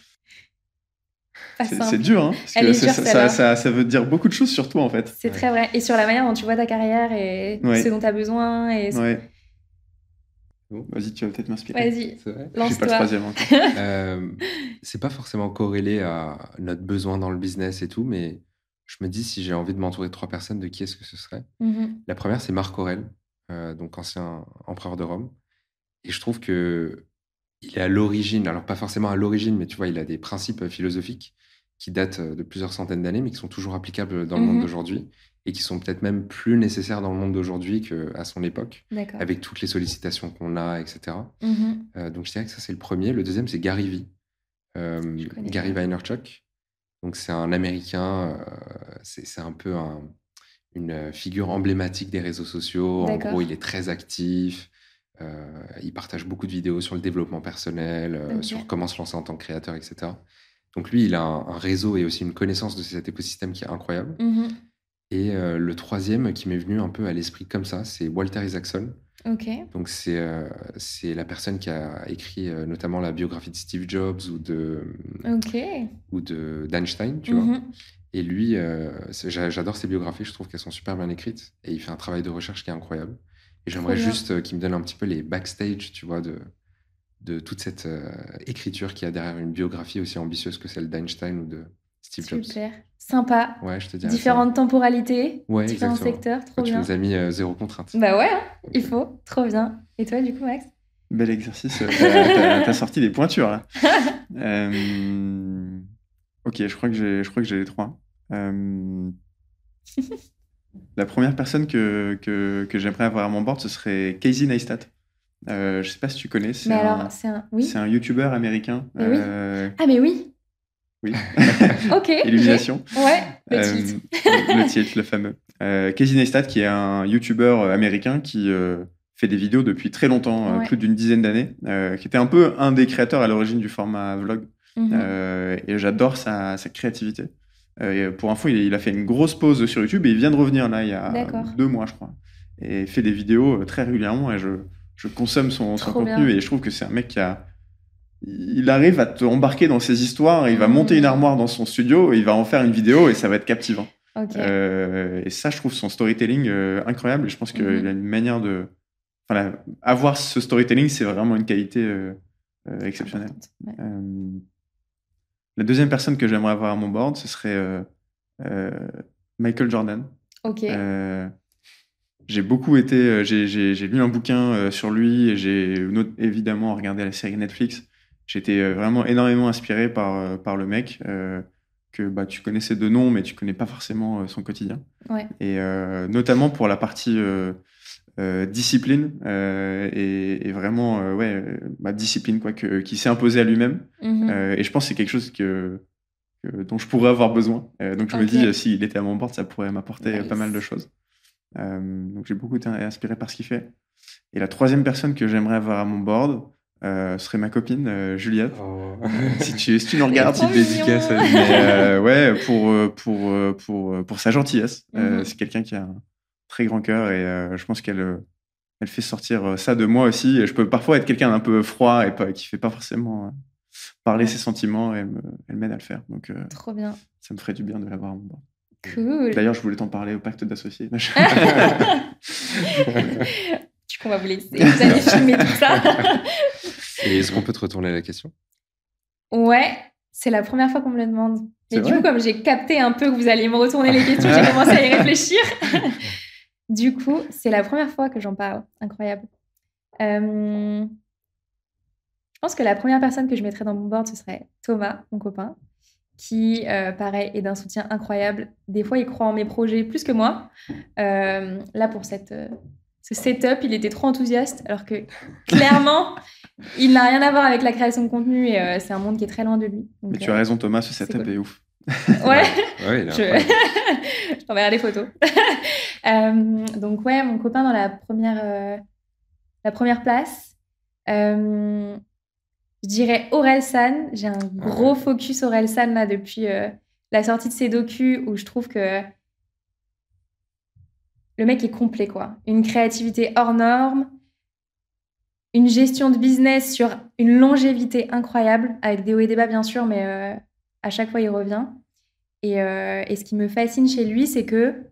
[SPEAKER 2] C'est dur, hein, parce que ça, ça, veut dire beaucoup de choses sur toi, en fait.
[SPEAKER 1] C'est très vrai. Et sur la manière dont tu vois ta carrière et ce dont tu as besoin. Et
[SPEAKER 2] ouais. Vas-y, tu vas peut-être m'inspirer.
[SPEAKER 1] Vas-y, lance-toi.
[SPEAKER 2] pas le troisième *laughs*
[SPEAKER 3] euh, c'est pas forcément corrélé à notre besoin dans le business et tout, mais je me dis si j'ai envie de m'entourer de trois personnes, de qui est-ce que ce serait? Mm-hmm. La première, c'est Marc Aurèle, euh, donc ancien empereur de Rome. Et je trouve que il est à l'origine, alors pas forcément à l'origine, mais tu vois, il a des principes philosophiques qui datent de plusieurs centaines d'années, mais qui sont toujours applicables dans le monde mmh d'aujourd'hui et qui sont peut-être même plus nécessaires dans le monde d'aujourd'hui qu'à son époque, avec toutes les sollicitations qu'on a, etc. Mmh euh, donc je dirais que ça, c'est le premier. Le deuxième, c'est Gary Vee. Euh, Gary Vaynerchuk. Donc c'est un Américain, euh, c'est un peu une figure emblématique des réseaux sociaux. En gros, il est très actif. Il partage beaucoup de vidéos sur le développement personnel, sur comment se lancer en tant que créateur, etc. Donc lui, il a un, réseau et aussi une connaissance de cet écosystème qui est incroyable. Mm-hmm. Et euh, le troisième qui m'est venu un peu à l'esprit comme ça, c'est Walter Isaacson. Donc c'est euh, la personne qui a écrit euh, notamment la biographie de Steve Jobs ou de ou de d'Einstein, tu vois. Mm-hmm. Et lui, j'adore ses biographies, je trouve qu'elles sont super bien écrites et il fait un travail de recherche qui est incroyable. Et j'aimerais juste qu'il me donne un petit peu les backstage, tu vois, de de toute cette euh, écriture qui a derrière une biographie aussi ambitieuse que celle d'Einstein ou de Steve Jobs.
[SPEAKER 1] Super, sympa.
[SPEAKER 3] Ouais, je te
[SPEAKER 1] Différentes temporalités, différents secteurs, trop bien.
[SPEAKER 3] Tu nous as mis euh, zéro contrainte.
[SPEAKER 1] Bah ouais, hein, il faut, trop bien. Et toi, du coup, Max?
[SPEAKER 2] Bel exercice. Euh, t'as sorti des pointures là. *laughs* ok, je crois que j'ai, je crois que j'ai les trois. *laughs* La première personne que, que, que j'aimerais avoir à mon board, ce serait Casey Neistat. Euh, je sais pas si tu connais.
[SPEAKER 1] C'est un, c'est un, oui.
[SPEAKER 2] un YouTuber américain.
[SPEAKER 1] Euh, ah, mais oui.
[SPEAKER 2] Oui. *laughs*
[SPEAKER 1] ok. *laughs*
[SPEAKER 2] Illumination.
[SPEAKER 1] Ouais, le euh, titre.
[SPEAKER 2] le titre, le fameux. Euh, Casey Neistat, qui est un YouTuber américain qui fait des vidéos depuis très longtemps, plus d'une dizaine d'années, qui était un peu un des créateurs à l'origine du format vlog. Mhm. et j'adore sa, sa, créativité. Pour info, il, il, a fait une grosse pause sur YouTube et il vient de revenir là il y a deux mois, je crois. Et fait des vidéos très régulièrement et je je consomme son, contenu et je trouve que c'est un mec qui a. Il arrive à te embarquer dans ses histoires, il va mmh. monter une armoire dans son studio, et il va en faire une vidéo et ça va être captivant. Euh, et ça, je trouve son storytelling euh, incroyable et je pense qu'il mmh. a une manière de. Enfin, avoir ce storytelling, c'est vraiment une qualité euh, exceptionnelle. La deuxième personne que j'aimerais avoir à mon board, ce serait Michael Jordan.
[SPEAKER 1] Ok
[SPEAKER 2] j'ai beaucoup été. Euh, j'ai lu un bouquin euh, sur lui et j'ai évidemment regardé la série Netflix. J'étais euh, vraiment énormément inspiré par, par le mec que bah, tu connaissais de nom, mais tu connais pas forcément son quotidien. Et notamment pour la partie discipline et, vraiment ouais, ma discipline quoi, que, qui s'est imposée à lui-même. Mm-hmm. et je pense que c'est quelque chose que, dont je pourrais avoir besoin. donc je me dis, s'il était à mon bord, ça pourrait m'apporter pas mal de choses. Euh, donc j'ai beaucoup été inspiré par ce qu'il fait. Et la troisième personne que j'aimerais avoir à mon board euh, serait ma copine euh, Juliette. Oh. si, tu, si tu nous *laughs* regardes,
[SPEAKER 1] petite dédicace.
[SPEAKER 2] ouais, pour, pour, pour, pour sa gentillesse. Mhm. c'est quelqu'un qui a un très grand cœur et je pense qu'elle elle fait sortir ça de moi aussi. Et je peux parfois être quelqu'un d'un peu froid et pas, qui fait pas forcément parler ses sentiments et elle m'aide à le faire. Donc,
[SPEAKER 1] Trop bien.
[SPEAKER 2] Ça me ferait du bien de l'avoir à mon bord.
[SPEAKER 1] Cool.
[SPEAKER 2] D'ailleurs, je voulais t'en parler au pacte d'associés. *laughs* du coup,
[SPEAKER 1] on va vous laisser. Vous allez filmer tout ça. *laughs*
[SPEAKER 3] Et est-ce qu'on peut te retourner la question?
[SPEAKER 1] Ouais, c'est la première fois qu'on me le demande. Et du coup, comme j'ai capté un peu que vous alliez me retourner les questions, j'ai *laughs* commencé à y réfléchir. Du coup, c'est la première fois que j'en parle. Incroyable. Euh, je pense que la première personne que je mettrais dans mon board, ce serait Thomas, mon copain, qui, euh, pareil, est d'un soutien incroyable. Des fois, il croit en mes projets plus que moi. Euh, là, pour cette, ce setup, il était trop enthousiaste, alors que *laughs* clairement, il n'a rien à voir avec la création de contenu et euh, c'est un monde qui est très loin de lui.
[SPEAKER 2] Mais tu as raison, Thomas, ce setup est, ouf.
[SPEAKER 1] Ouais, *laughs* je, t'enverrai des photos. *laughs* Euh, donc, ouais, mon copain dans la première, euh, la première place. je dirais Aurel San. J'ai un gros focus Aurel San là depuis la sortie de ses docus où je trouve que le mec est complet, quoi. Une créativité hors norme, une gestion de business sur une longévité incroyable, avec des hauts et des bas, bien sûr, mais euh, à chaque fois, il revient. Euh, et, ce qui me fascine chez lui, c'est que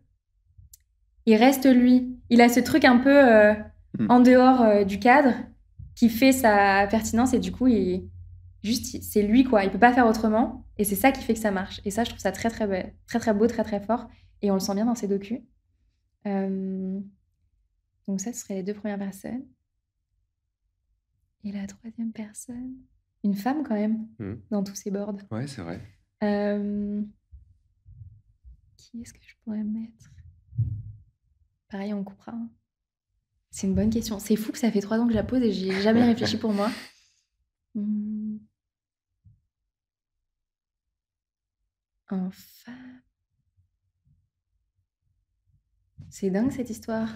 [SPEAKER 1] il reste lui. Il a ce truc un peu euh, hmm. en dehors du cadre qui fait sa pertinence et du coup, il, juste, c'est lui, quoi. Il peut pas faire autrement. Et c'est ça qui fait que ça marche. Et ça, je trouve ça très, très, très, très beau, très, très fort. Et on le sent bien dans ses docus. Euh, donc ça, ce serait les deux premières personnes. Et la troisième personne, une femme quand même, hmm. dans tous ces boards.
[SPEAKER 3] Ouais, c'est vrai.
[SPEAKER 1] Euh, qui est-ce que je pourrais mettre? Pareil, on coupera. Hein. C'est une bonne question. C'est fou que ça fait trois ans que je la pose et j'ai jamais *laughs* réfléchi pour moi. Un femme. C'est dingue cette histoire.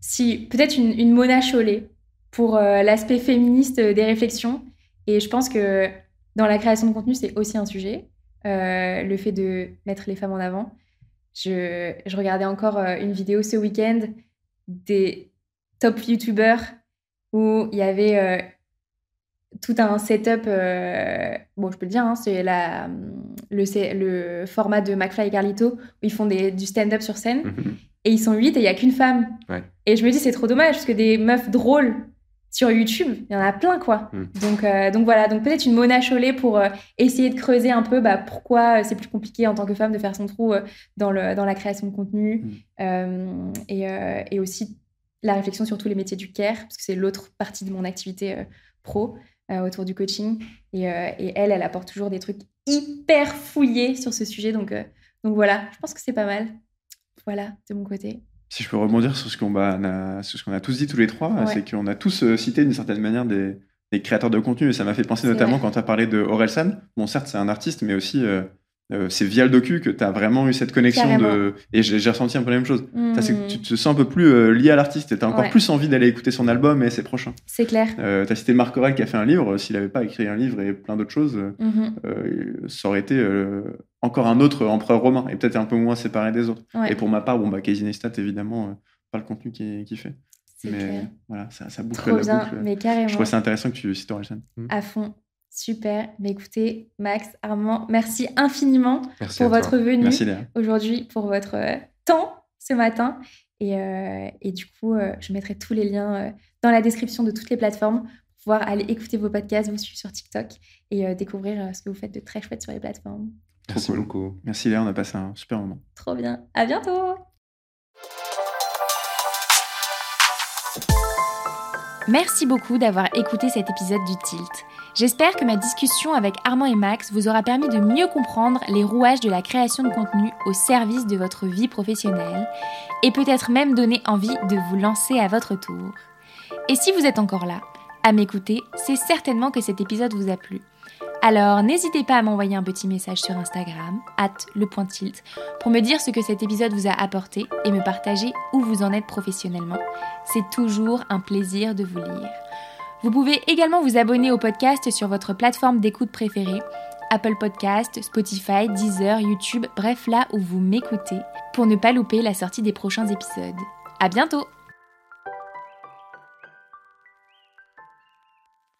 [SPEAKER 1] Si, peut-être une, une, Mona Chollet pour euh, l'aspect féministe des réflexions. Et je pense que dans la création de contenu, c'est aussi un sujet, euh, le fait de mettre les femmes en avant. Je, je regardais encore euh, une vidéo ce week-end des top YouTubers où il y avait tout un setup. bon, je peux le dire, hein, c'est la le, le format de McFly et Carlito où ils font des, du stand-up sur scène. Mhm. Et ils sont huit et il n'y a qu'une femme. Et je me dis, c'est trop dommage parce que des meufs drôles sur YouTube, il y en a plein, quoi. Mhm. Donc, euh, donc voilà, donc peut-être une Mona Chollet pour euh, essayer de creuser un peu bah, pourquoi c'est plus compliqué en tant que femme de faire son trou euh, dans, le, dans la création de contenu. Mhm. Et, et, aussi la réflexion sur tous les métiers du care, parce que c'est l'autre partie de mon activité pro. autour du coaching. Et, et, elle, elle apporte toujours des trucs hyper fouillé sur ce sujet. Donc, euh, donc voilà, je pense que c'est pas mal. Voilà, de mon côté.
[SPEAKER 2] Si je peux rebondir sur ce qu'on bah, a, ce qu'on a tous dit tous les trois, c'est qu'on a tous euh, cité d'une certaine manière des, des, créateurs de contenu. Et ça m'a fait penser notamment quand tu as parlé de Orelsan. Bon, certes, c'est un artiste, mais aussi euh, euh, c'est via le docu que tu as vraiment eu cette connexion de et j'ai ressenti un peu la même chose. Mmh. tu te sens un peu plus euh, lié à l'artiste et tu as encore plus envie d'aller écouter son album et ses prochains.
[SPEAKER 1] C'est clair.
[SPEAKER 2] Euh, tu as cité Marc Aurel qui a fait un livre. S'il n'avait pas écrit un livre et plein d'autres choses mmh. ça aurait été encore un autre empereur romain et peut-être un peu moins séparé des autres. Et pour ma part bon bah Casey Neistat évidemment pas le contenu qu'il fait. Mais voilà ça, ça boucle
[SPEAKER 1] Trop la boucle. mais carrément.
[SPEAKER 2] je trouve ça intéressant que tu cites Orelsan
[SPEAKER 1] à fond Super. Mais écoutez, Max, Armand, merci infiniment pour votre venue aujourd'hui, pour votre euh, temps ce matin. Et, euh, et du coup, euh, je mettrai tous les liens dans la description de toutes les plateformes pour pouvoir aller écouter vos podcasts, vous suivre sur TikTok et découvrir ce que vous faites de très chouette sur les plateformes.
[SPEAKER 2] Merci beaucoup. Merci Léa, on a passé un super moment.
[SPEAKER 1] Trop bien. À bientôt. Merci beaucoup d'avoir écouté cet épisode du Tilt. J'espère que ma discussion avec Armand et Max vous aura permis de mieux comprendre les rouages de la création de contenu au service de votre vie professionnelle et peut-être même donner envie de vous lancer à votre tour. Et si vous êtes encore là, à m'écouter, c'est certainement que cet épisode vous a plu. Alors n'hésitez pas à m'envoyer un petit message sur Instagram, at lepointilt, pour me dire ce que cet épisode vous a apporté et me partager où vous en êtes professionnellement. C'est toujours un plaisir de vous lire. Vous pouvez également vous abonner au podcast sur votre plateforme d'écoute préférée, Apple Podcast, Spotify, Deezer, YouTube, bref là où vous m'écoutez, pour ne pas louper la sortie des prochains épisodes. À bientôt!